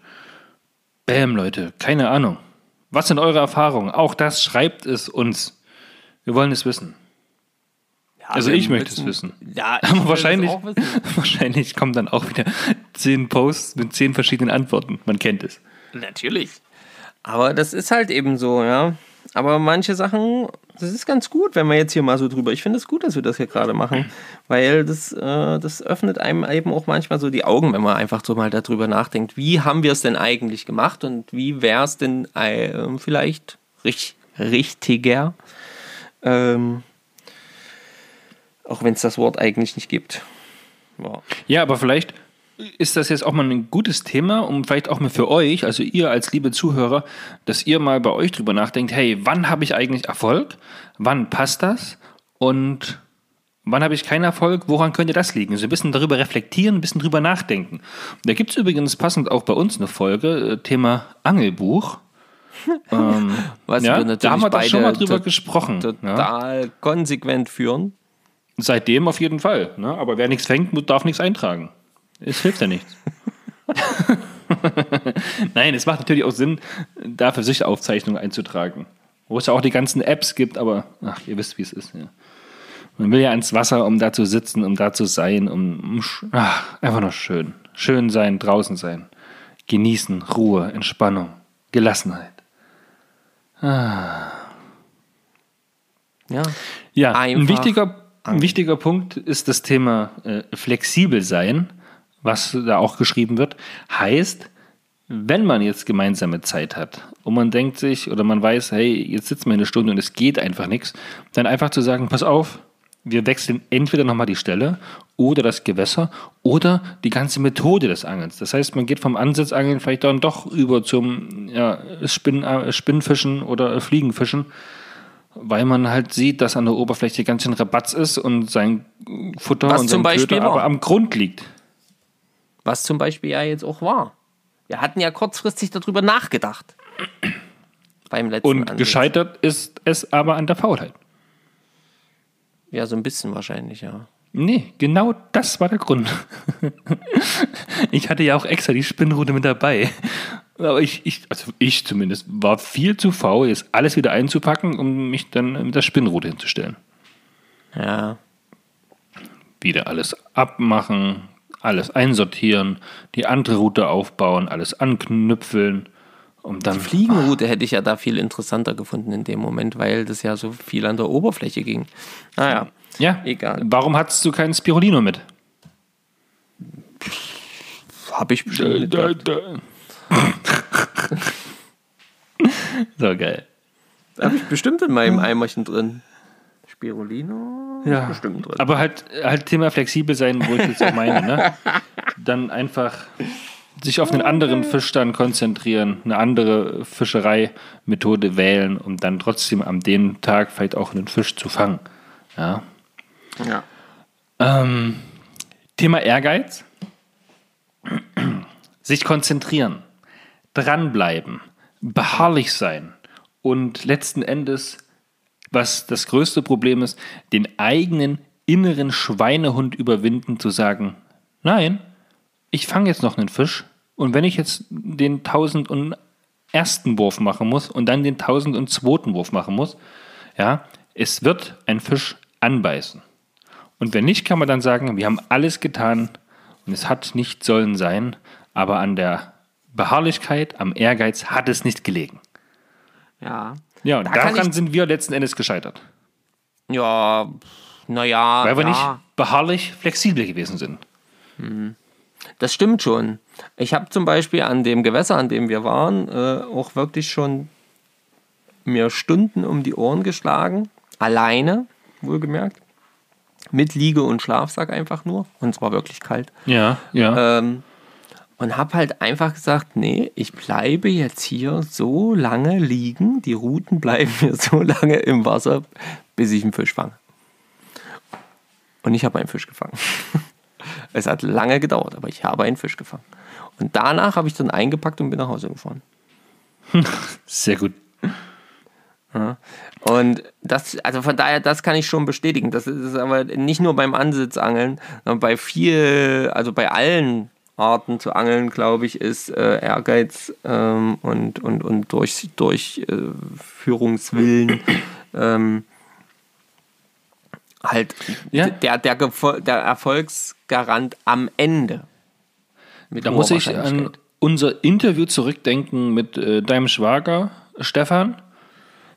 Bäm, Leute, keine Ahnung. Was sind eure Erfahrungen? Auch das schreibt es uns. Wir wollen es wissen. Ja, Also ich möchte müssen- es wissen. Ja, ich Aber wahrscheinlich, auch wissen. wahrscheinlich kommen dann auch wieder zehn Posts mit zehn verschiedenen Antworten. Man kennt es. Natürlich. Aber das ist halt eben so, ja. Aber manche Sachen, das ist ganz gut, wenn wir jetzt hier mal so drüber. Ich finde es gut, dass wir das hier gerade machen, weil das, äh, das öffnet einem eben auch manchmal so die Augen, wenn man einfach so mal darüber nachdenkt, wie haben wir es denn eigentlich gemacht und wie wäre es denn äh, vielleicht rich richtiger, ähm, auch wenn es das Wort eigentlich nicht gibt. Ja. Ja, aber vielleicht ist das jetzt auch mal ein gutes Thema, um vielleicht auch mal für euch, also ihr als liebe Zuhörer, dass ihr mal bei euch drüber nachdenkt, hey, wann habe ich eigentlich Erfolg? Wann passt das? Und wann habe ich keinen Erfolg? Woran könnte das liegen? So ein bisschen darüber reflektieren, ein bisschen drüber nachdenken. Da gibt es übrigens passend auch bei uns eine Folge, äh, Thema Angelbuch. ähm, Was ja, wir da natürlich haben wir doch schon mal drüber gesprochen. Ja. Total konsequent führen. Seitdem auf jeden Fall. Ne? Aber wer nichts fängt, darf nichts eintragen. Es hilft ja nichts. Nein, es macht natürlich auch Sinn, da für sich Aufzeichnungen einzutragen. Wo es ja auch die ganzen Apps gibt, aber ach, ihr wisst, wie es ist. Ja. Man will ja ans Wasser, um da zu sitzen, um da zu sein, um, um ach, einfach nur schön. Schön sein, draußen sein. Genießen, Ruhe, Entspannung, Gelassenheit. Ja. Ja, ein wichtiger, ein wichtiger Punkt ist das Thema äh, flexibel sein, was da auch geschrieben wird. Heißt, wenn man jetzt gemeinsame Zeit hat und man denkt sich oder man weiß, hey, jetzt sitzen wir eine Stunde und es geht einfach nichts, dann einfach zu sagen, pass auf, wir wechseln entweder nochmal die Stelle oder das Gewässer oder die ganze Methode des Angelns. Das heißt, man geht vom Ansitzangeln vielleicht dann doch über zum ja, Spinn, äh, Spinnfischen oder Fliegenfischen weil man halt sieht, dass an der Oberfläche ganz schön Rabatz ist und sein Futter Was und zum sein Beispiel Köder aber am Grund liegt. Was zum Beispiel ja jetzt auch war. Wir hatten ja kurzfristig darüber nachgedacht. Beim letzten Und Ansatz. gescheitert ist es aber an der Faulheit. Ja, so ein bisschen wahrscheinlich, ja. Nee, genau das war der Grund. ich hatte ja auch extra die Spinnrute mit dabei. Aber ich, ich, also ich zumindest, war viel zu faul, jetzt alles wieder einzupacken, um mich dann mit der Spinnrute hinzustellen. Ja. Wieder alles abmachen, alles einsortieren, die andere Route aufbauen, alles anknüpfeln. Und dann Fliegenroute hätte ich ja da viel interessanter gefunden in dem Moment, weil das ja so viel an der Oberfläche ging. Naja, Ja, Egal. Warum hattest du keinen Spirulino mit? habe ich bestimmt. mitgehabt. so geil. Habe ich bestimmt in meinem Eimerchen drin. Spirulino? Ja, Bestimmt drin. Aber halt, halt Thema flexibel sein, wo ich jetzt auch meine, ne? Dann einfach sich auf einen anderen Fisch dann konzentrieren, eine andere Fischereimethode wählen, um dann trotzdem am dem Tag vielleicht auch einen Fisch zu fangen. Ja. Ja. Ähm, Thema Ehrgeiz. Sich konzentrieren, dranbleiben, beharrlich sein und letzten Endes, was das größte Problem ist, den eigenen inneren Schweinehund überwinden, zu sagen, nein, ich fange jetzt noch einen Fisch und wenn ich jetzt den tausend und ersten Wurf machen muss und dann den tausend und zweiten Wurf machen muss, ja, es wird ein Fisch anbeißen. Und wenn nicht, kann man dann sagen, wir haben alles getan und es hat nicht sollen sein, aber an der Beharrlichkeit, am Ehrgeiz hat es nicht gelegen. Ja. Ja, und Da daran ich- sind wir letzten Endes gescheitert. Ja, naja. Weil wir ja. nicht beharrlich flexibel gewesen sind. Das stimmt schon. Ich habe zum Beispiel an dem Gewässer, an dem wir waren, äh, auch wirklich schon mir Stunden um die Ohren geschlagen. Alleine, wohlgemerkt. Mit Liege und Schlafsack einfach nur. Und es war wirklich kalt. Ja, ja. Ähm, und habe halt einfach gesagt, nee, ich bleibe jetzt hier so lange liegen, die Routen bleiben mir so lange im Wasser, bis ich einen Fisch fange. Und ich habe einen Fisch gefangen. es hat lange gedauert, aber ich habe einen Fisch gefangen. Und danach habe ich dann eingepackt und bin nach Hause gefahren. Sehr gut. Und das, also von daher, das kann ich schon bestätigen. Das ist aber nicht nur beim Ansitzangeln, sondern bei viel, also bei allen Arten zu angeln, glaube ich, ist äh, Ehrgeiz ähm, und, und, und durch, Durchführungswillen ähm, halt Ja. der, der, der Erfolgsgarant am Ende. Mit Da muss ich an unser Interview zurückdenken mit äh, deinem Schwager, Stefan.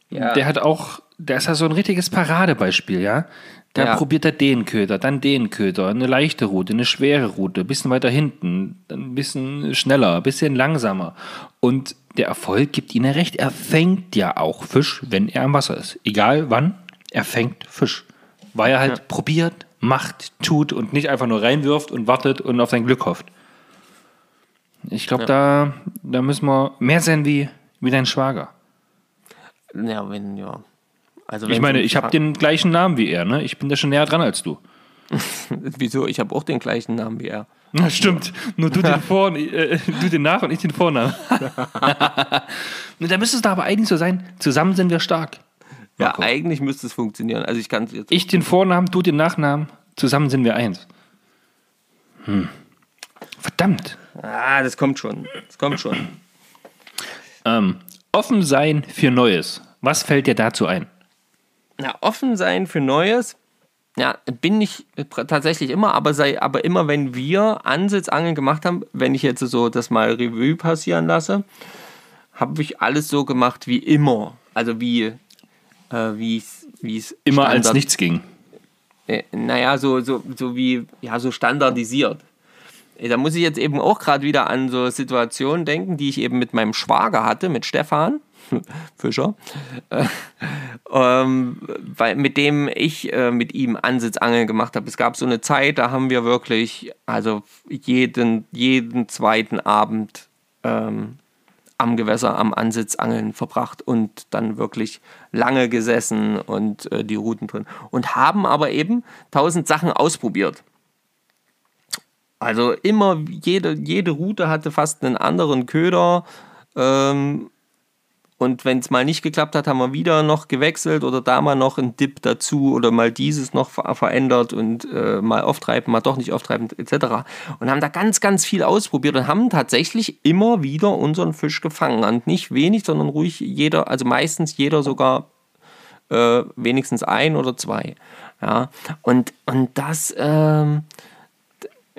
Ja. Der hat auch, der ist ja so ein richtiges Paradebeispiel, ja. Da Ja. probiert er den Köder, dann den Köder, eine leichte Route, eine schwere Route, ein bisschen weiter hinten, dann ein bisschen schneller, ein bisschen langsamer. Und der Erfolg gibt ihnen recht. Er fängt ja auch Fisch, wenn er im Wasser ist. Egal wann, er fängt Fisch. Weil er halt probiert, macht, tut und nicht einfach nur reinwirft und wartet und auf sein Glück hofft. Ich glaube, da, da müssen wir mehr sein wie, wie dein Schwager. Ja, wenn, ja. Also Ich meine, ich habe den gleichen Namen wie er, ne? Ich bin da schon näher dran als du. Wieso? Ich habe auch den gleichen Namen wie er. Na, stimmt. Nur du den Vor- äh, du den Nach- und ich den Vornamen. Na, da müsste es da aber eigentlich so sein, zusammen sind wir stark. Ja, Marco. eigentlich müsste es funktionieren. Also ich kann jetzt. Ich den Vornamen, du den Nachnamen, zusammen sind wir eins. Hm. Verdammt. Ah, das kommt schon. Das kommt schon. Ähm, offen sein für Neues. Was fällt dir dazu ein? Ja, offen sein für Neues. Ja, bin ich tatsächlich immer, aber sei, aber immer wenn wir Ansitzangeln gemacht haben, wenn ich jetzt so das mal Revue passieren lasse, habe ich alles so gemacht wie immer. Also wie äh, wie es wie es Immer als nichts ging. äh, naja, so, so, so wie, ja, so standardisiert. Äh, Da muss ich jetzt eben auch gerade wieder an so Situationen denken, die ich eben mit meinem Schwager hatte, mit Stefan Fischer, äh, ähm, weil, mit dem ich äh, mit ihm Ansitzangeln gemacht habe. Es gab so eine Zeit, da haben wir wirklich, also jeden, jeden zweiten Abend ähm, am Gewässer, am Ansitzangeln verbracht und dann wirklich lange gesessen und äh, die Routen drin. Und haben aber eben tausend Sachen ausprobiert. Also immer, jede, jede Route hatte fast einen anderen Köder. Ähm, und wenn es mal nicht geklappt hat, haben wir wieder noch gewechselt oder da mal noch einen Dip dazu oder mal dieses noch ver verändert und äh, mal auftreiben, mal doch nicht auftreiben, etc. Und haben da ganz, ganz viel ausprobiert und haben tatsächlich immer wieder unseren Fisch gefangen. Und nicht wenig, sondern ruhig jeder, also meistens jeder sogar äh, wenigstens ein oder zwei. Ja, und, und das, ähm,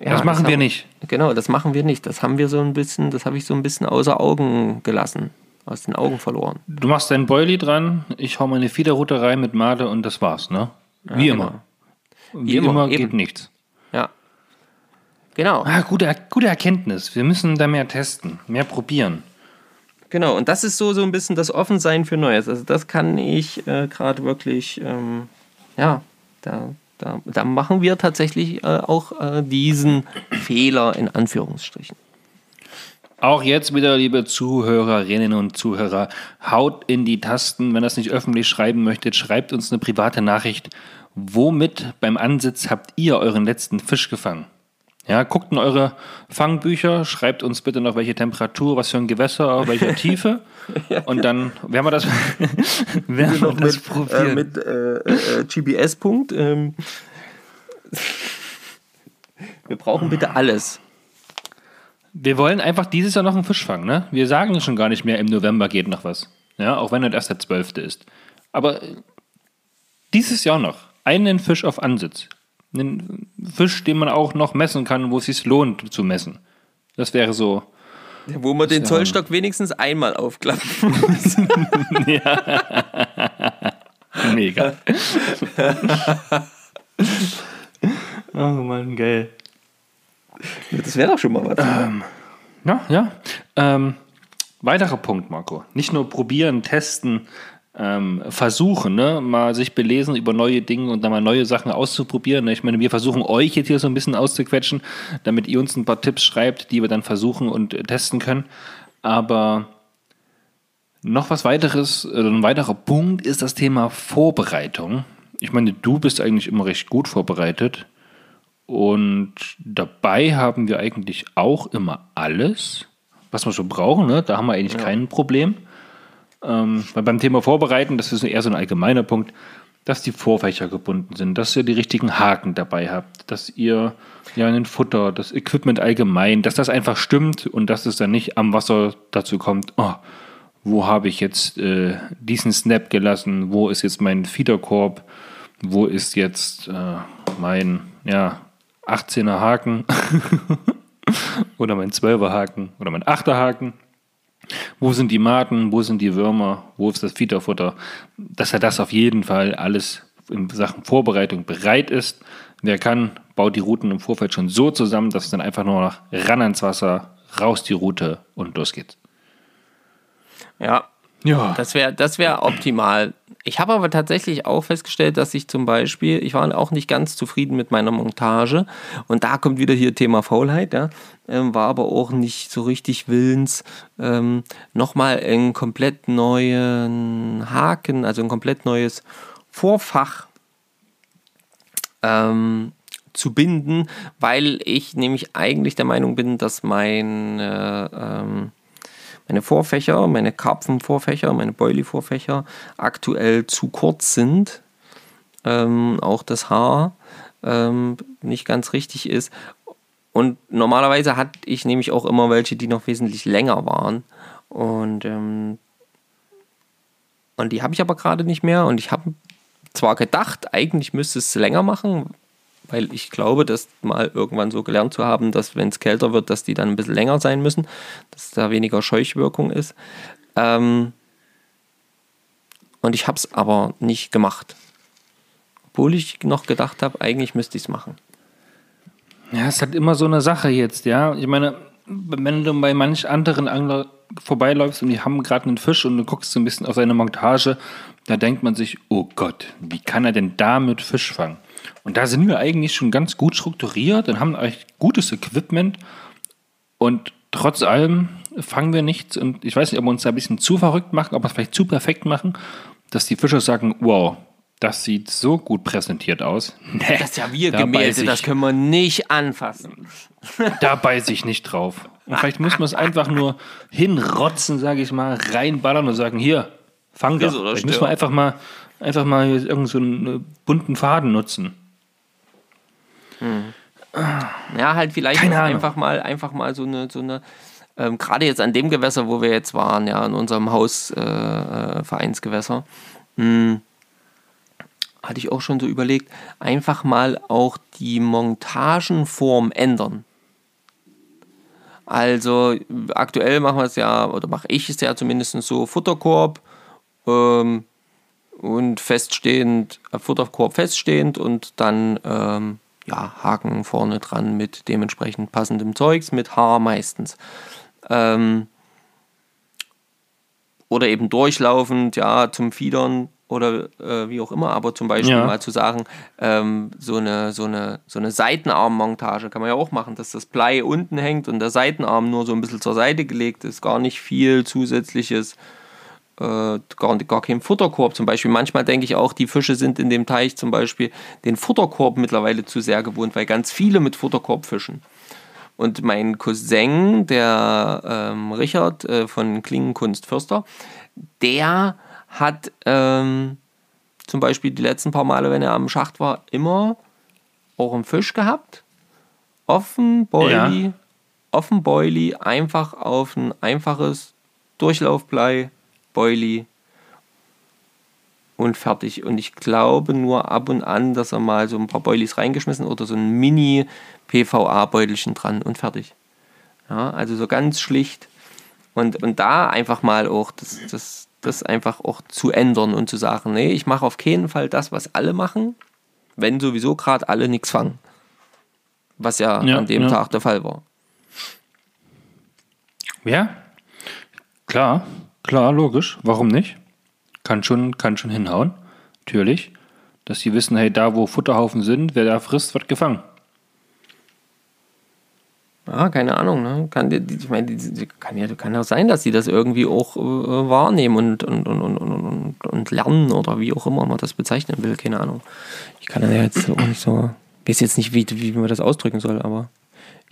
ja, das machen wir haben- nicht. Genau, das machen wir nicht. Das haben wir so ein bisschen, das habe ich so ein bisschen außer Augen gelassen, aus den Augen verloren. Du machst dein Boilie dran, ich hau meine Fiederroute rein mit Made und das war's, ne? Wie Ja, immer. Wie Wie immer, immer, eben. geht nichts. Ja. Genau, Ah, gute, gute Erkenntnis. Wir müssen da mehr testen, mehr probieren. genau. Und das ist so, so ein bisschen das Offensein für Neues. Also das kann ich äh, gerade wirklich, ähm, ja, da, da, da machen wir tatsächlich äh, auch äh, diesen Fehler in Anführungsstrichen. Auch jetzt wieder, liebe Zuhörerinnen und Zuhörer, haut in die Tasten. Wenn ihr das nicht öffentlich schreiben möchtet, schreibt uns eine private Nachricht. Womit beim Ansitz habt ihr euren letzten Fisch gefangen? Ja, guckt in eure Fangbücher, schreibt uns bitte noch, welche Temperatur, was für ein Gewässer, auf welcher Tiefe. Und dann werden wir das, werden wir das probieren. mit äh, äh, GPS-Punkt. Ähm. Wir brauchen bitte alles. Wir wollen einfach dieses Jahr noch einen Fisch fangen, ne? Wir sagen schon gar nicht mehr, im November geht noch was. Ja, auch wenn das erst der 12. ist. Aber äh, dieses Jahr noch einen Fisch auf Ansitz. Einen Fisch, den man auch noch messen kann, wo es sich lohnt zu messen. Das wäre so. Wo man den ja- Zollstock wenigstens einmal aufklappen muss. Mega. oh Mann, geil. Das wäre doch schon mal was. Ja, ja. Ähm, weiterer Punkt, Marco. Nicht nur probieren, testen, ähm, versuchen, ne? mal sich belesen über neue Dinge und dann mal neue Sachen auszuprobieren. ne? Ich meine, wir versuchen euch jetzt hier so ein bisschen auszuquetschen, damit ihr uns ein paar Tipps schreibt, die wir dann versuchen und äh, testen können. Aber noch was weiteres, äh, ein weiterer Punkt ist das Thema Vorbereitung. Ich meine, du bist eigentlich immer recht gut vorbereitet. Und dabei haben wir eigentlich auch immer alles, was wir so brauchen. Ne? Da haben wir eigentlich kein Problem. Ähm, weil beim Thema Vorbereiten, das ist eher so ein allgemeiner Punkt, dass die Vorfächer gebunden sind, dass ihr die richtigen Haken dabei habt, dass ihr ja ein Futter, das Equipment allgemein, dass das einfach stimmt und dass es dann nicht am Wasser dazu kommt, oh, wo habe ich jetzt äh, diesen Snap gelassen, wo ist jetzt mein Feederkorb, wo ist jetzt äh, mein ja, 18er Haken oder mein 12er Haken oder mein 8er Haken. Wo sind die Maten, wo sind die Würmer, wo ist das Feederfutter? Dass er das auf jeden Fall alles in Sachen Vorbereitung bereit ist. Wer kann, baut die Routen im Vorfeld schon so zusammen, dass es dann einfach nur noch ran ans Wasser, raus die Route und los geht's. Ja. Ja. Das wäre das wär optimal. Ich habe aber tatsächlich auch festgestellt, dass ich zum Beispiel, ich war auch nicht ganz zufrieden mit meiner Montage. Und da kommt wieder hier Thema Faulheit, ja, ähm, war aber auch nicht so richtig willens, ähm, nochmal einen komplett neuen Haken, also ein komplett neues Vorfach ähm, zu binden, weil ich nämlich eigentlich der Meinung bin, dass mein äh, meine Vorfächer, meine Karpfenvorfächer, meine Boilie-Vorfächer aktuell zu kurz sind. Ähm, auch das Haar ähm, nicht ganz richtig ist. Und normalerweise hatte ich nämlich auch immer welche, die noch wesentlich länger waren. Und, ähm, und die habe ich aber gerade nicht mehr. Und ich habe zwar gedacht, eigentlich müsste es länger machen, weil ich glaube, das mal irgendwann so gelernt zu haben, dass wenn es kälter wird, dass die dann ein bisschen länger sein müssen, dass da weniger Scheuchwirkung ist. Ähm und ich habe es aber nicht gemacht. Obwohl ich noch gedacht habe, eigentlich müsste ich es machen. Ja, es halt immer so eine Sache jetzt, ja. Ich meine, wenn du bei manch anderen Angler vorbeiläufst und die haben gerade einen Fisch und du guckst so ein bisschen auf seine Montage, da denkt man sich, oh Gott, wie kann er denn damit Fisch fangen? Und da sind wir eigentlich schon ganz gut strukturiert und haben eigentlich gutes Equipment. Und trotz allem fangen wir nichts. Und ich weiß nicht, ob wir uns da ein bisschen zu verrückt machen, ob wir es vielleicht zu perfekt machen, dass die Fischer sagen, wow, das sieht so gut präsentiert aus. Nee, das ist ja wie Gemälde, das können wir nicht anfassen. Da beiße ich nicht drauf. Und vielleicht muss man es einfach nur hinrotzen, sage ich mal, reinballern und sagen, hier, fang doch. Vielleicht müssen wir einfach mal, einfach mal irgendeinen so einen bunten Faden nutzen. Hm. Ja, halt vielleicht einfach mal, einfach mal so eine, so eine ähm, gerade jetzt an dem Gewässer, wo wir jetzt waren, ja, in unserem Hausvereinsgewässer, äh, hm, hatte ich auch schon so überlegt, einfach mal auch die Montagenform ändern. Also aktuell machen wir es ja, oder mache ich es ja zumindest so, Futterkorb ähm, und feststehend, äh, Futterkorb feststehend und dann ähm, ja, Haken vorne dran mit dementsprechend passendem Zeugs, mit Haar meistens. Ähm, oder eben durchlaufend, ja, zum Fiedern oder äh, wie auch immer, aber zum Beispiel ja. mal zu sagen, ähm, so, eine, so, eine, so eine Seitenarmmontage kann man ja auch machen, dass das Blei unten hängt und der Seitenarm nur so ein bisschen zur Seite gelegt ist, gar nicht viel zusätzliches äh, gar, gar keinen Futterkorb zum Beispiel. Manchmal denke ich auch, die Fische sind in dem Teich zum Beispiel den Futterkorb mittlerweile zu sehr gewohnt, weil ganz viele mit Futterkorb fischen. Und mein Cousin, der ähm, Richard äh, von Klingenkunst Fürster, der hat ähm, zum Beispiel die letzten paar Male, wenn er am Schacht war, immer auch einen Fisch gehabt. Offen, Boilie, ja. offen Boilie, einfach auf ein einfaches Durchlaufblei Boilie und fertig. Und ich glaube nur ab und an, dass er mal so ein paar Boilies reingeschmissen oder so ein Mini-PVA-Beutelchen dran und fertig. Ja, also so ganz schlicht. Und, und da einfach mal auch das, das, das einfach auch zu ändern und zu sagen, nee, ich mache auf keinen Fall das, was alle machen, wenn sowieso gerade alle nichts fangen. Was ja, ja an dem ja. Tag der Fall war. Ja, klar. Klar, logisch. Warum nicht? Kann schon, kann schon hinhauen. Natürlich. Dass sie wissen, hey, da wo Futterhaufen sind, wer da frisst, wird gefangen. Ja, keine Ahnung. Ne? Kann, ich meine, kann ja kann auch sein, dass sie das irgendwie auch äh, wahrnehmen und, und, und, und, und, und lernen oder wie auch immer man das bezeichnen will. Keine Ahnung. Ich kann ja jetzt auch nicht so. Ich weiß jetzt nicht, wie, wie man das ausdrücken soll, aber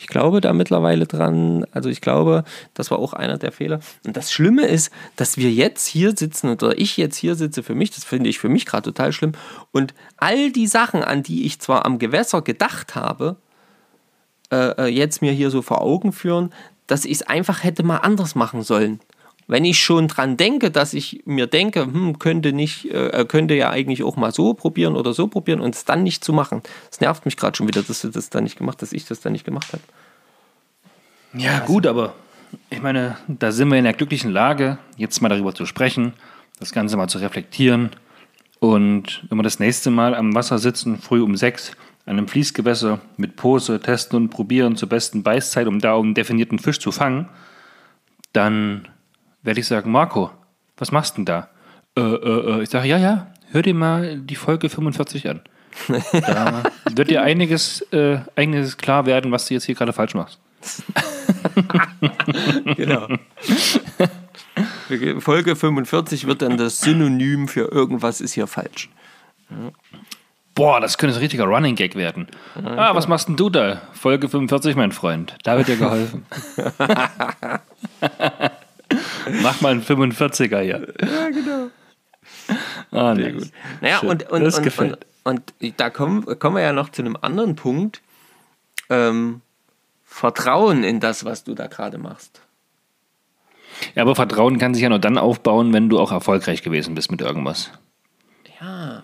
Ich glaube da mittlerweile dran. Also ich glaube, das war auch einer der Fehler. Und das Schlimme ist, dass wir jetzt hier sitzen oder ich jetzt hier sitze für mich, das finde ich für mich gerade total schlimm. Und all die Sachen, an die ich zwar am Gewässer gedacht habe, äh, äh jetzt mir hier so vor Augen führen, dass ich es einfach hätte mal anders machen sollen. Wenn ich schon dran denke, dass ich mir denke, hm, könnte nicht, äh, könnte ja eigentlich auch mal so probieren oder so probieren und es dann nicht zu machen. Es nervt mich gerade schon wieder, dass du das dann nicht gemacht, dass ich das dann nicht gemacht habe. Ja, also. gut, aber ich meine, da sind wir in der glücklichen Lage, jetzt mal darüber zu sprechen, das Ganze mal zu reflektieren. Und wenn wir das nächste Mal am Wasser sitzen, früh um sechs, an einem Fließgewässer mit Pose testen und probieren zur besten Beißzeit, um da einen definierten Fisch zu fangen, dann werde ich sagen, Marco, was machst du denn da? Äh, äh, äh. Ich sage, ja, ja, hör dir mal die Folge 45 an. Da wird dir einiges, äh, einiges klar werden, was du jetzt hier gerade falsch machst. genau. Folge 45 wird dann das Synonym für irgendwas ist hier falsch. Boah, das könnte ein richtiger Running Gag werden. ah, was machst denn du da? Folge 45, mein Freund. Da wird dir geholfen. Mach mal einen 45er hier. Ja, genau. Ah, Sehr gut. Naja, und, und, das und, gefällt. Und, und, da kommen, kommen wir ja noch zu einem anderen Punkt. Ähm, Vertrauen in das, was du da gerade machst. Ja, aber Vertrauen kann sich ja nur dann aufbauen, wenn du auch erfolgreich gewesen bist mit irgendwas. Ja.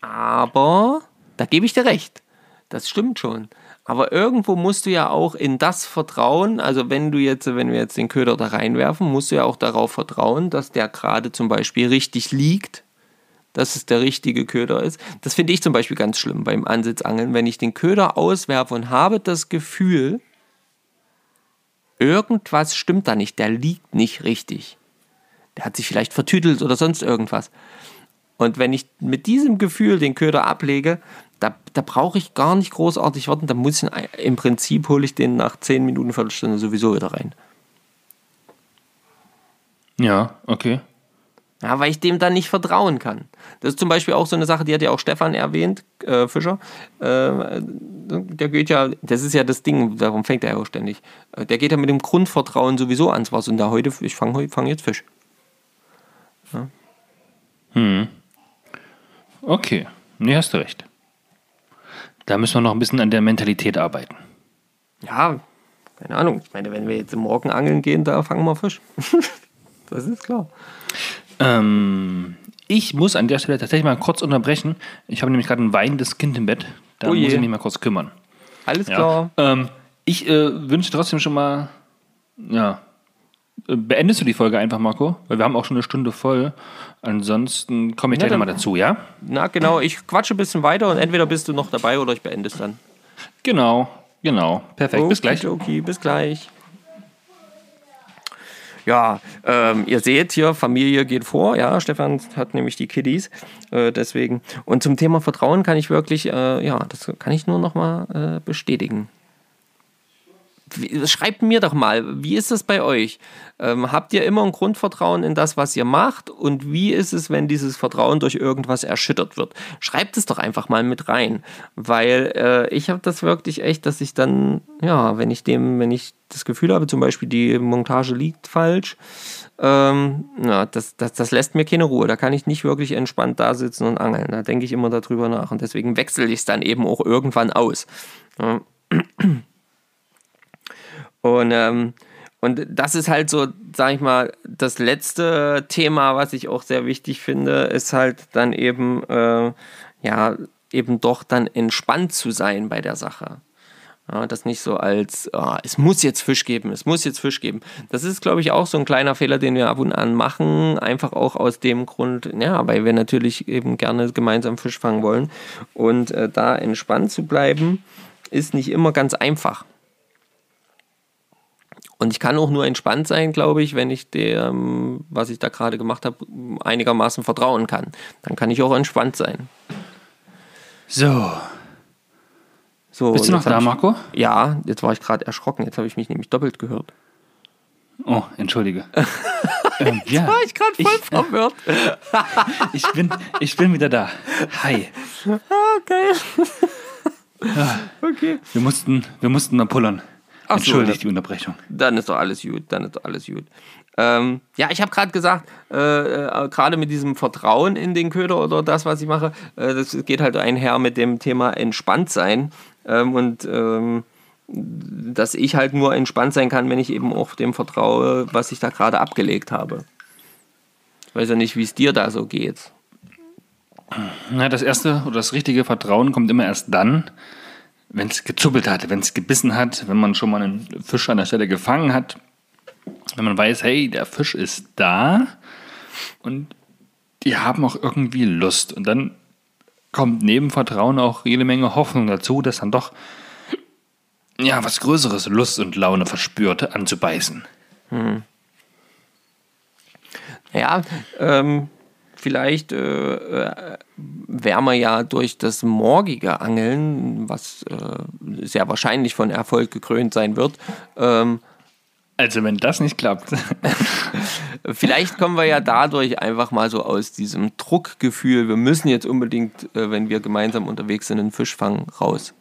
Aber da gebe ich dir recht. Das stimmt schon. Aber irgendwo musst du ja auch in das vertrauen. Also wenn du jetzt, wenn wir jetzt den Köder da reinwerfen, musst du ja auch darauf vertrauen, dass der gerade zum Beispiel richtig liegt, dass es der richtige Köder ist. Das finde ich zum Beispiel ganz schlimm beim Ansitzangeln, wenn ich den Köder auswerfe und habe das Gefühl, irgendwas stimmt da nicht, der liegt nicht richtig. Der hat sich vielleicht vertüdelt oder sonst irgendwas. Und wenn ich mit diesem Gefühl den Köder ablege, da, da brauche ich gar nicht großartig warten. Da muss ich im Prinzip hole ich den nach 10 Minuten, Viertelstunde sowieso wieder rein. Ja, okay. Ja, weil ich dem dann nicht vertrauen kann. Das ist zum Beispiel auch so eine Sache, die hat ja auch Stefan erwähnt, äh, Fischer. Äh, der geht ja, das ist ja das Ding, darum fängt er ja auch ständig. Äh, der geht ja mit dem Grundvertrauen sowieso ans Wasser und da heute, ich fange fang jetzt Fisch. Ja. Hm. Okay, nee, hast du recht. Da müssen wir noch ein bisschen an der Mentalität arbeiten. Ja, keine Ahnung. Ich meine, wenn wir jetzt morgen angeln gehen, da fangen wir Fisch. das ist klar. Ähm, ich muss an der Stelle tatsächlich mal kurz unterbrechen. Ich habe nämlich gerade ein weinendes Kind im Bett. Da oh muss ich mich mal kurz kümmern. Alles klar. Ja. Ähm, ich äh, wünsche trotzdem schon mal ja, Beendest du die Folge einfach, Marco? Weil wir haben auch schon eine Stunde voll. Ansonsten komme ich gleich nochmal dazu, ja? Na genau, ich quatsche ein bisschen weiter und entweder bist du noch dabei oder ich beende es dann. Genau, genau. Perfekt, okay, bis gleich. Okay, bis gleich. Ja, ähm, ihr seht hier, Familie geht vor. Ja, Stefan hat nämlich die Kiddies. Äh, deswegen. Und zum Thema Vertrauen kann ich wirklich, äh, ja, das kann ich nur nochmal äh, bestätigen schreibt mir doch mal, wie ist das bei euch? Ähm, habt ihr immer ein Grundvertrauen in das, was ihr macht? Und wie ist es, wenn dieses Vertrauen durch irgendwas erschüttert wird? Schreibt es doch einfach mal mit rein, weil äh, ich habe das wirklich echt, dass ich dann, ja, wenn ich dem, wenn ich das Gefühl habe, zum Beispiel die Montage liegt falsch, ähm, ja, das, das, das lässt mir keine Ruhe. Da kann ich nicht wirklich entspannt da sitzen und angeln. Da denke ich immer darüber nach und deswegen wechsle ich es dann eben auch irgendwann aus. Ja. Und, ähm, und das ist halt so, sag ich mal, das letzte Thema, was ich auch sehr wichtig finde, ist halt dann eben, äh, ja, eben doch dann entspannt zu sein bei der Sache. Ja, das nicht so als, oh, es muss jetzt Fisch geben, es muss jetzt Fisch geben. Das ist, glaube ich, auch so ein kleiner Fehler, den wir ab und an machen. Einfach auch aus dem Grund, ja, weil wir natürlich eben gerne gemeinsam Fisch fangen wollen. Und äh, da entspannt zu bleiben, ist nicht immer ganz einfach. Und ich kann auch nur entspannt sein, glaube ich, wenn ich dem, was ich da gerade gemacht habe, einigermaßen vertrauen kann. Dann kann ich auch entspannt sein. So. so Bist du noch da, ich, Marco? Ja, jetzt war ich gerade erschrocken. Jetzt habe ich mich nämlich doppelt gehört. Oh, entschuldige. ähm, jetzt ja, war ich gerade voll ich, verwirrt. ich, bin, ich bin wieder da. Hi. Okay. Okay. Wir mussten, wir mussten mal pullern. Ach so, Entschuldigt ne. die Unterbrechung. Dann ist doch alles gut, dann ist doch alles gut. Ähm, ja, ich habe gerade gesagt, äh, äh, gerade mit diesem Vertrauen in den Köder oder das, was ich mache, äh, das geht halt einher mit dem Thema entspannt sein. Ähm, und ähm, dass ich halt nur entspannt sein kann, wenn ich eben auch dem vertraue, was ich da gerade abgelegt habe. Ich weiß ja nicht, wie es dir da so geht. Na, das erste oder das richtige Vertrauen kommt immer erst dann, wenn es gezuppelt hat, wenn es gebissen hat, wenn man schon mal einen Fisch an der Stelle gefangen hat, wenn man weiß, hey, der Fisch ist da und die haben auch irgendwie Lust. Und dann kommt neben Vertrauen auch jede Menge Hoffnung dazu, dass dann doch ja was Größeres Lust und Laune verspürt, anzubeißen. Ja, ähm, vielleicht äh, äh, wären wir ja durch das morgige Angeln, was äh, sehr wahrscheinlich von Erfolg gekrönt sein wird, ähm, Also wenn das nicht klappt. vielleicht kommen wir ja dadurch einfach mal so aus diesem Druckgefühl, wir müssen jetzt unbedingt, äh, wenn wir gemeinsam unterwegs sind, einen Fisch fangen, raus.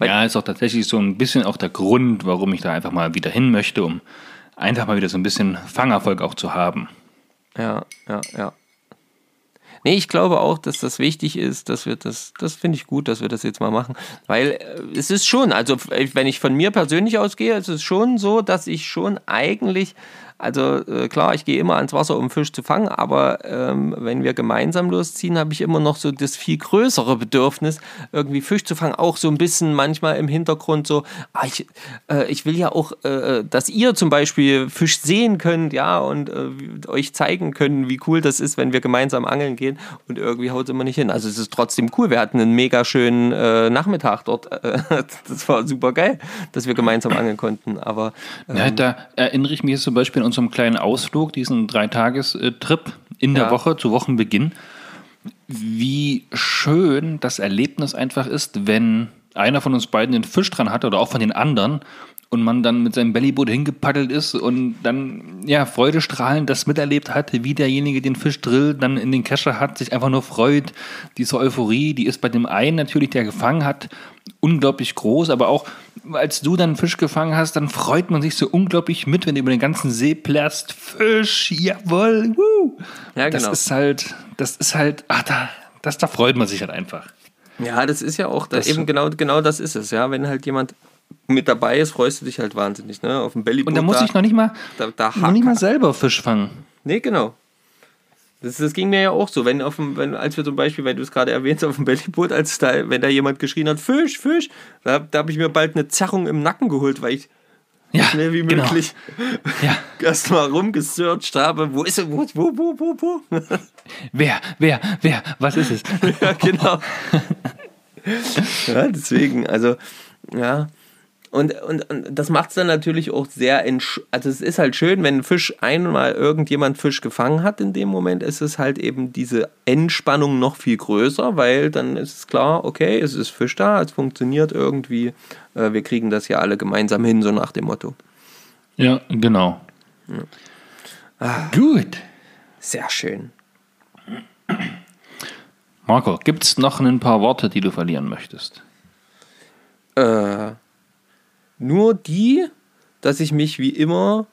Ja, ist auch tatsächlich so ein bisschen auch der Grund, warum ich da einfach mal wieder hin möchte, um einfach mal wieder so ein bisschen Fangerfolg auch zu haben. Ja, ja, ja. Nee, ich glaube auch, dass das wichtig ist, dass wir das, das finde ich gut, dass wir das jetzt mal machen, weil äh, es ist schon, also wenn ich von mir persönlich ausgehe, es ist schon so, dass ich schon eigentlich, also äh, klar, ich gehe immer ans Wasser, um Fisch zu fangen, aber ähm, wenn wir gemeinsam losziehen, habe ich immer noch so das viel größere Bedürfnis, irgendwie Fisch zu fangen, auch so ein bisschen manchmal im Hintergrund so, ah, ich, äh, ich will ja auch, äh, dass ihr zum Beispiel Fisch sehen könnt, ja, und äh, euch zeigen können, wie cool das ist, wenn wir gemeinsam angeln gehen und irgendwie haut es immer nicht hin. Also es ist trotzdem cool. Wir hatten einen mega schönen äh, Nachmittag dort. Äh, das war super geil, dass wir gemeinsam angeln konnten. Aber Ja, da erinnere ich mich jetzt zum Beispiel an unserem kleinen Ausflug, diesen Dreitagestrip in der Ja. Woche zu Wochenbeginn, wie schön das Erlebnis einfach ist, wenn einer von uns beiden den Fisch dran hat oder auch von den anderen und man dann mit seinem Bellyboot hingepaddelt ist und dann ja freudestrahlend das miterlebt hat, wie derjenige den Fisch drillt, dann in den Kescher hat, sich einfach nur freut. Diese Euphorie, die ist bei dem einen natürlich, der gefangen hat, unglaublich groß, aber auch als du dann Fisch gefangen hast, dann freut man sich so unglaublich mit, wenn du über den ganzen See plärst. Fisch, jawohl, woo. Ja, Das genau. ist halt, das ist halt, ach, da, das, da freut man sich halt einfach. ja, das ist ja auch das, Das- eben genau, genau das ist es. Ja, wenn halt jemand mit dabei ist, freust du dich halt wahnsinnig. Ne? Auf dem Bellyboot. Und da muss ich noch nicht mal, da, da noch nicht mal selber Fisch fangen. Nee, genau. Das, das ging mir ja auch so, wenn auf dem, wenn, als wir zum Beispiel, wenn du es gerade erwähnst, auf dem Bellyboot, als da, wenn da jemand geschrien hat, Fisch, Fisch, da, da habe ich mir bald eine Zerrung im Nacken geholt, weil ich Ja, schnell wie genau. möglich Ja. erstmal rumgesearcht habe. Wo ist er? Wo, wo, wo, wo, wo? Wer, wer, wer, was ist es? ja, genau. ja, deswegen, also, ja. Und, und, und das macht es dann natürlich auch sehr, also es ist halt schön, wenn ein Fisch einmal irgendjemand Fisch gefangen hat, in dem Moment ist es halt eben diese Entspannung noch viel größer, weil dann ist es klar, okay, es ist Fisch da, es funktioniert irgendwie, äh, wir kriegen das ja alle gemeinsam hin, so nach dem Motto. Ja, genau. Gut. Sehr schön. Marco, gibt es noch ein paar Worte, die du verlieren möchtest? Äh, nur die, dass ich mich wie immer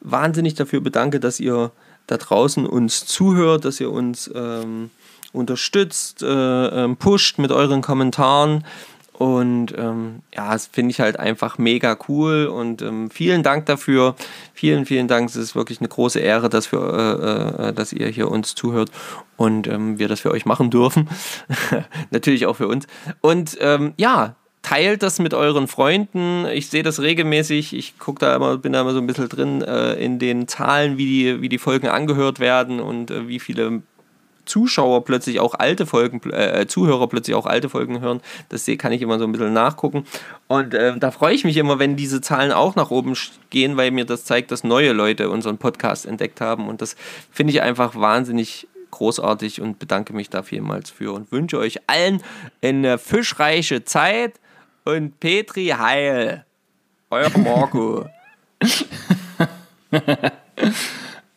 wahnsinnig dafür bedanke, dass ihr da draußen uns zuhört, dass ihr uns ähm, unterstützt, äh, ähm, pusht mit euren Kommentaren. Und ähm, ja, das finde ich halt einfach mega cool und ähm, vielen Dank dafür. Vielen, vielen Dank. Es ist wirklich eine große Ehre, dass, wir, äh, äh, dass ihr hier uns zuhört und ähm, wir das für euch machen dürfen. Natürlich auch für uns. Und ähm, ja, teilt das mit euren Freunden. Ich sehe das regelmäßig. Ich gucke da immer, bin da immer so ein bisschen drin äh, in den Zahlen, wie die, wie die Folgen angehört werden und äh, wie viele Zuschauer plötzlich auch alte Folgen, äh, Zuhörer plötzlich auch alte Folgen hören. Das kann ich immer so ein bisschen nachgucken. Und äh, da freue ich mich immer, wenn diese Zahlen auch nach oben gehen, weil mir das zeigt, dass neue Leute unseren Podcast entdeckt haben. Und das finde ich einfach wahnsinnig großartig und bedanke mich da vielmals für und wünsche euch allen eine fischreiche Zeit und Petri Heil. Euer Marco.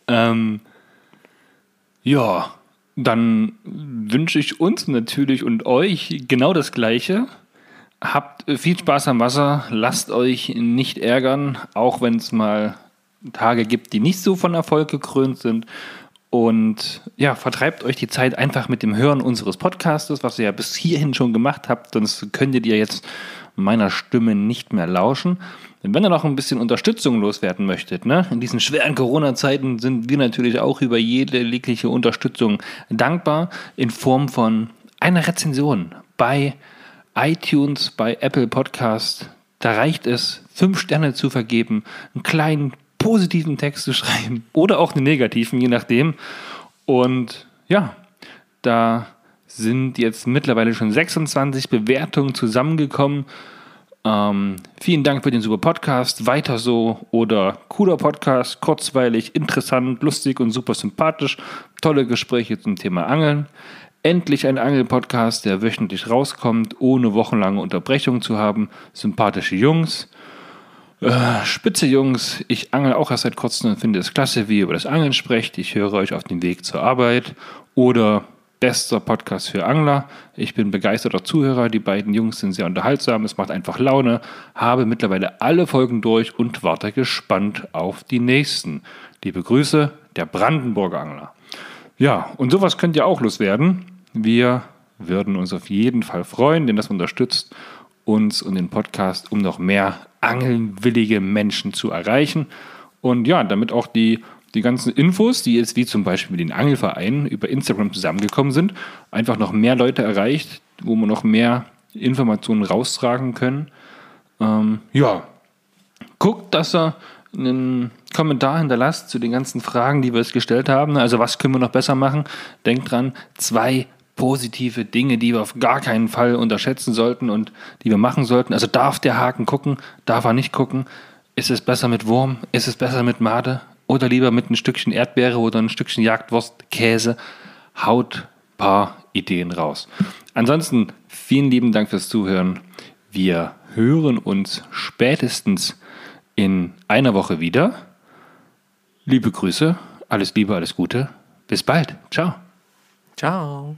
Ähm, ja, dann wünsche ich uns natürlich und euch genau das Gleiche. Habt viel Spaß am Wasser, lasst euch nicht ärgern, auch wenn es mal Tage gibt, die nicht so von Erfolg gekrönt sind. Und ja, vertreibt euch die Zeit einfach mit dem Hören unseres Podcastes, was ihr ja bis hierhin schon gemacht habt, sonst könntet ihr jetzt meiner Stimme nicht mehr lauschen. Wenn ihr noch ein bisschen Unterstützung loswerden möchtet, ne, in diesen schweren Corona-Zeiten sind wir natürlich auch über jede jegliche Unterstützung dankbar in Form von einer Rezension bei iTunes, bei Apple Podcast. Da reicht es, fünf Sterne zu vergeben, einen kleinen positiven Text zu schreiben oder auch einen negativen, je nachdem. Und ja, da sind jetzt mittlerweile schon 26 Bewertungen zusammengekommen. Ähm, vielen Dank für den super Podcast. Weiter so oder cooler Podcast, kurzweilig, interessant, lustig und super sympathisch. Tolle Gespräche zum Thema Angeln. Endlich ein Angel-Podcast, der wöchentlich rauskommt, ohne wochenlange Unterbrechung zu haben. Sympathische Jungs. Äh, spitze Jungs, ich angel auch erst seit kurzem und finde es klasse, wie ihr über das Angeln sprecht. Ich höre euch auf dem Weg zur Arbeit. Oder bester Podcast für Angler. Ich bin begeisterter Zuhörer. Die beiden Jungs sind sehr unterhaltsam. Es macht einfach Laune. Habe mittlerweile alle Folgen durch und warte gespannt auf die nächsten. Liebe Grüße, der Brandenburger Angler. Ja, und sowas könnt ihr auch loswerden. Wir würden uns auf jeden Fall freuen, denn das unterstützt uns und den Podcast, um noch mehr angelnwillige Menschen zu erreichen. Und ja, damit auch die, die ganzen Infos, die jetzt wie zum Beispiel mit den Angelvereinen über Instagram zusammengekommen sind, einfach noch mehr Leute erreicht, wo wir noch mehr Informationen raustragen können. Ähm, ja, guckt, dass ihr einen Kommentar hinterlasst zu den ganzen Fragen, die wir jetzt gestellt haben. Also was können wir noch besser machen? Denkt dran, zwei positive Dinge, die wir auf gar keinen Fall unterschätzen sollten und die wir machen sollten. Also darf der Haken gucken, darf er nicht gucken? Ist es besser mit Wurm? Ist es besser mit Made? Oder lieber mit ein Stückchen Erdbeere oder ein Stückchen Jagdwurst, Käse? Haut paar Ideen raus. Ansonsten vielen lieben Dank fürs Zuhören. Wir hören uns spätestens in einer Woche wieder. Liebe Grüße, alles Liebe, alles Gute. Bis bald. Ciao. Ciao.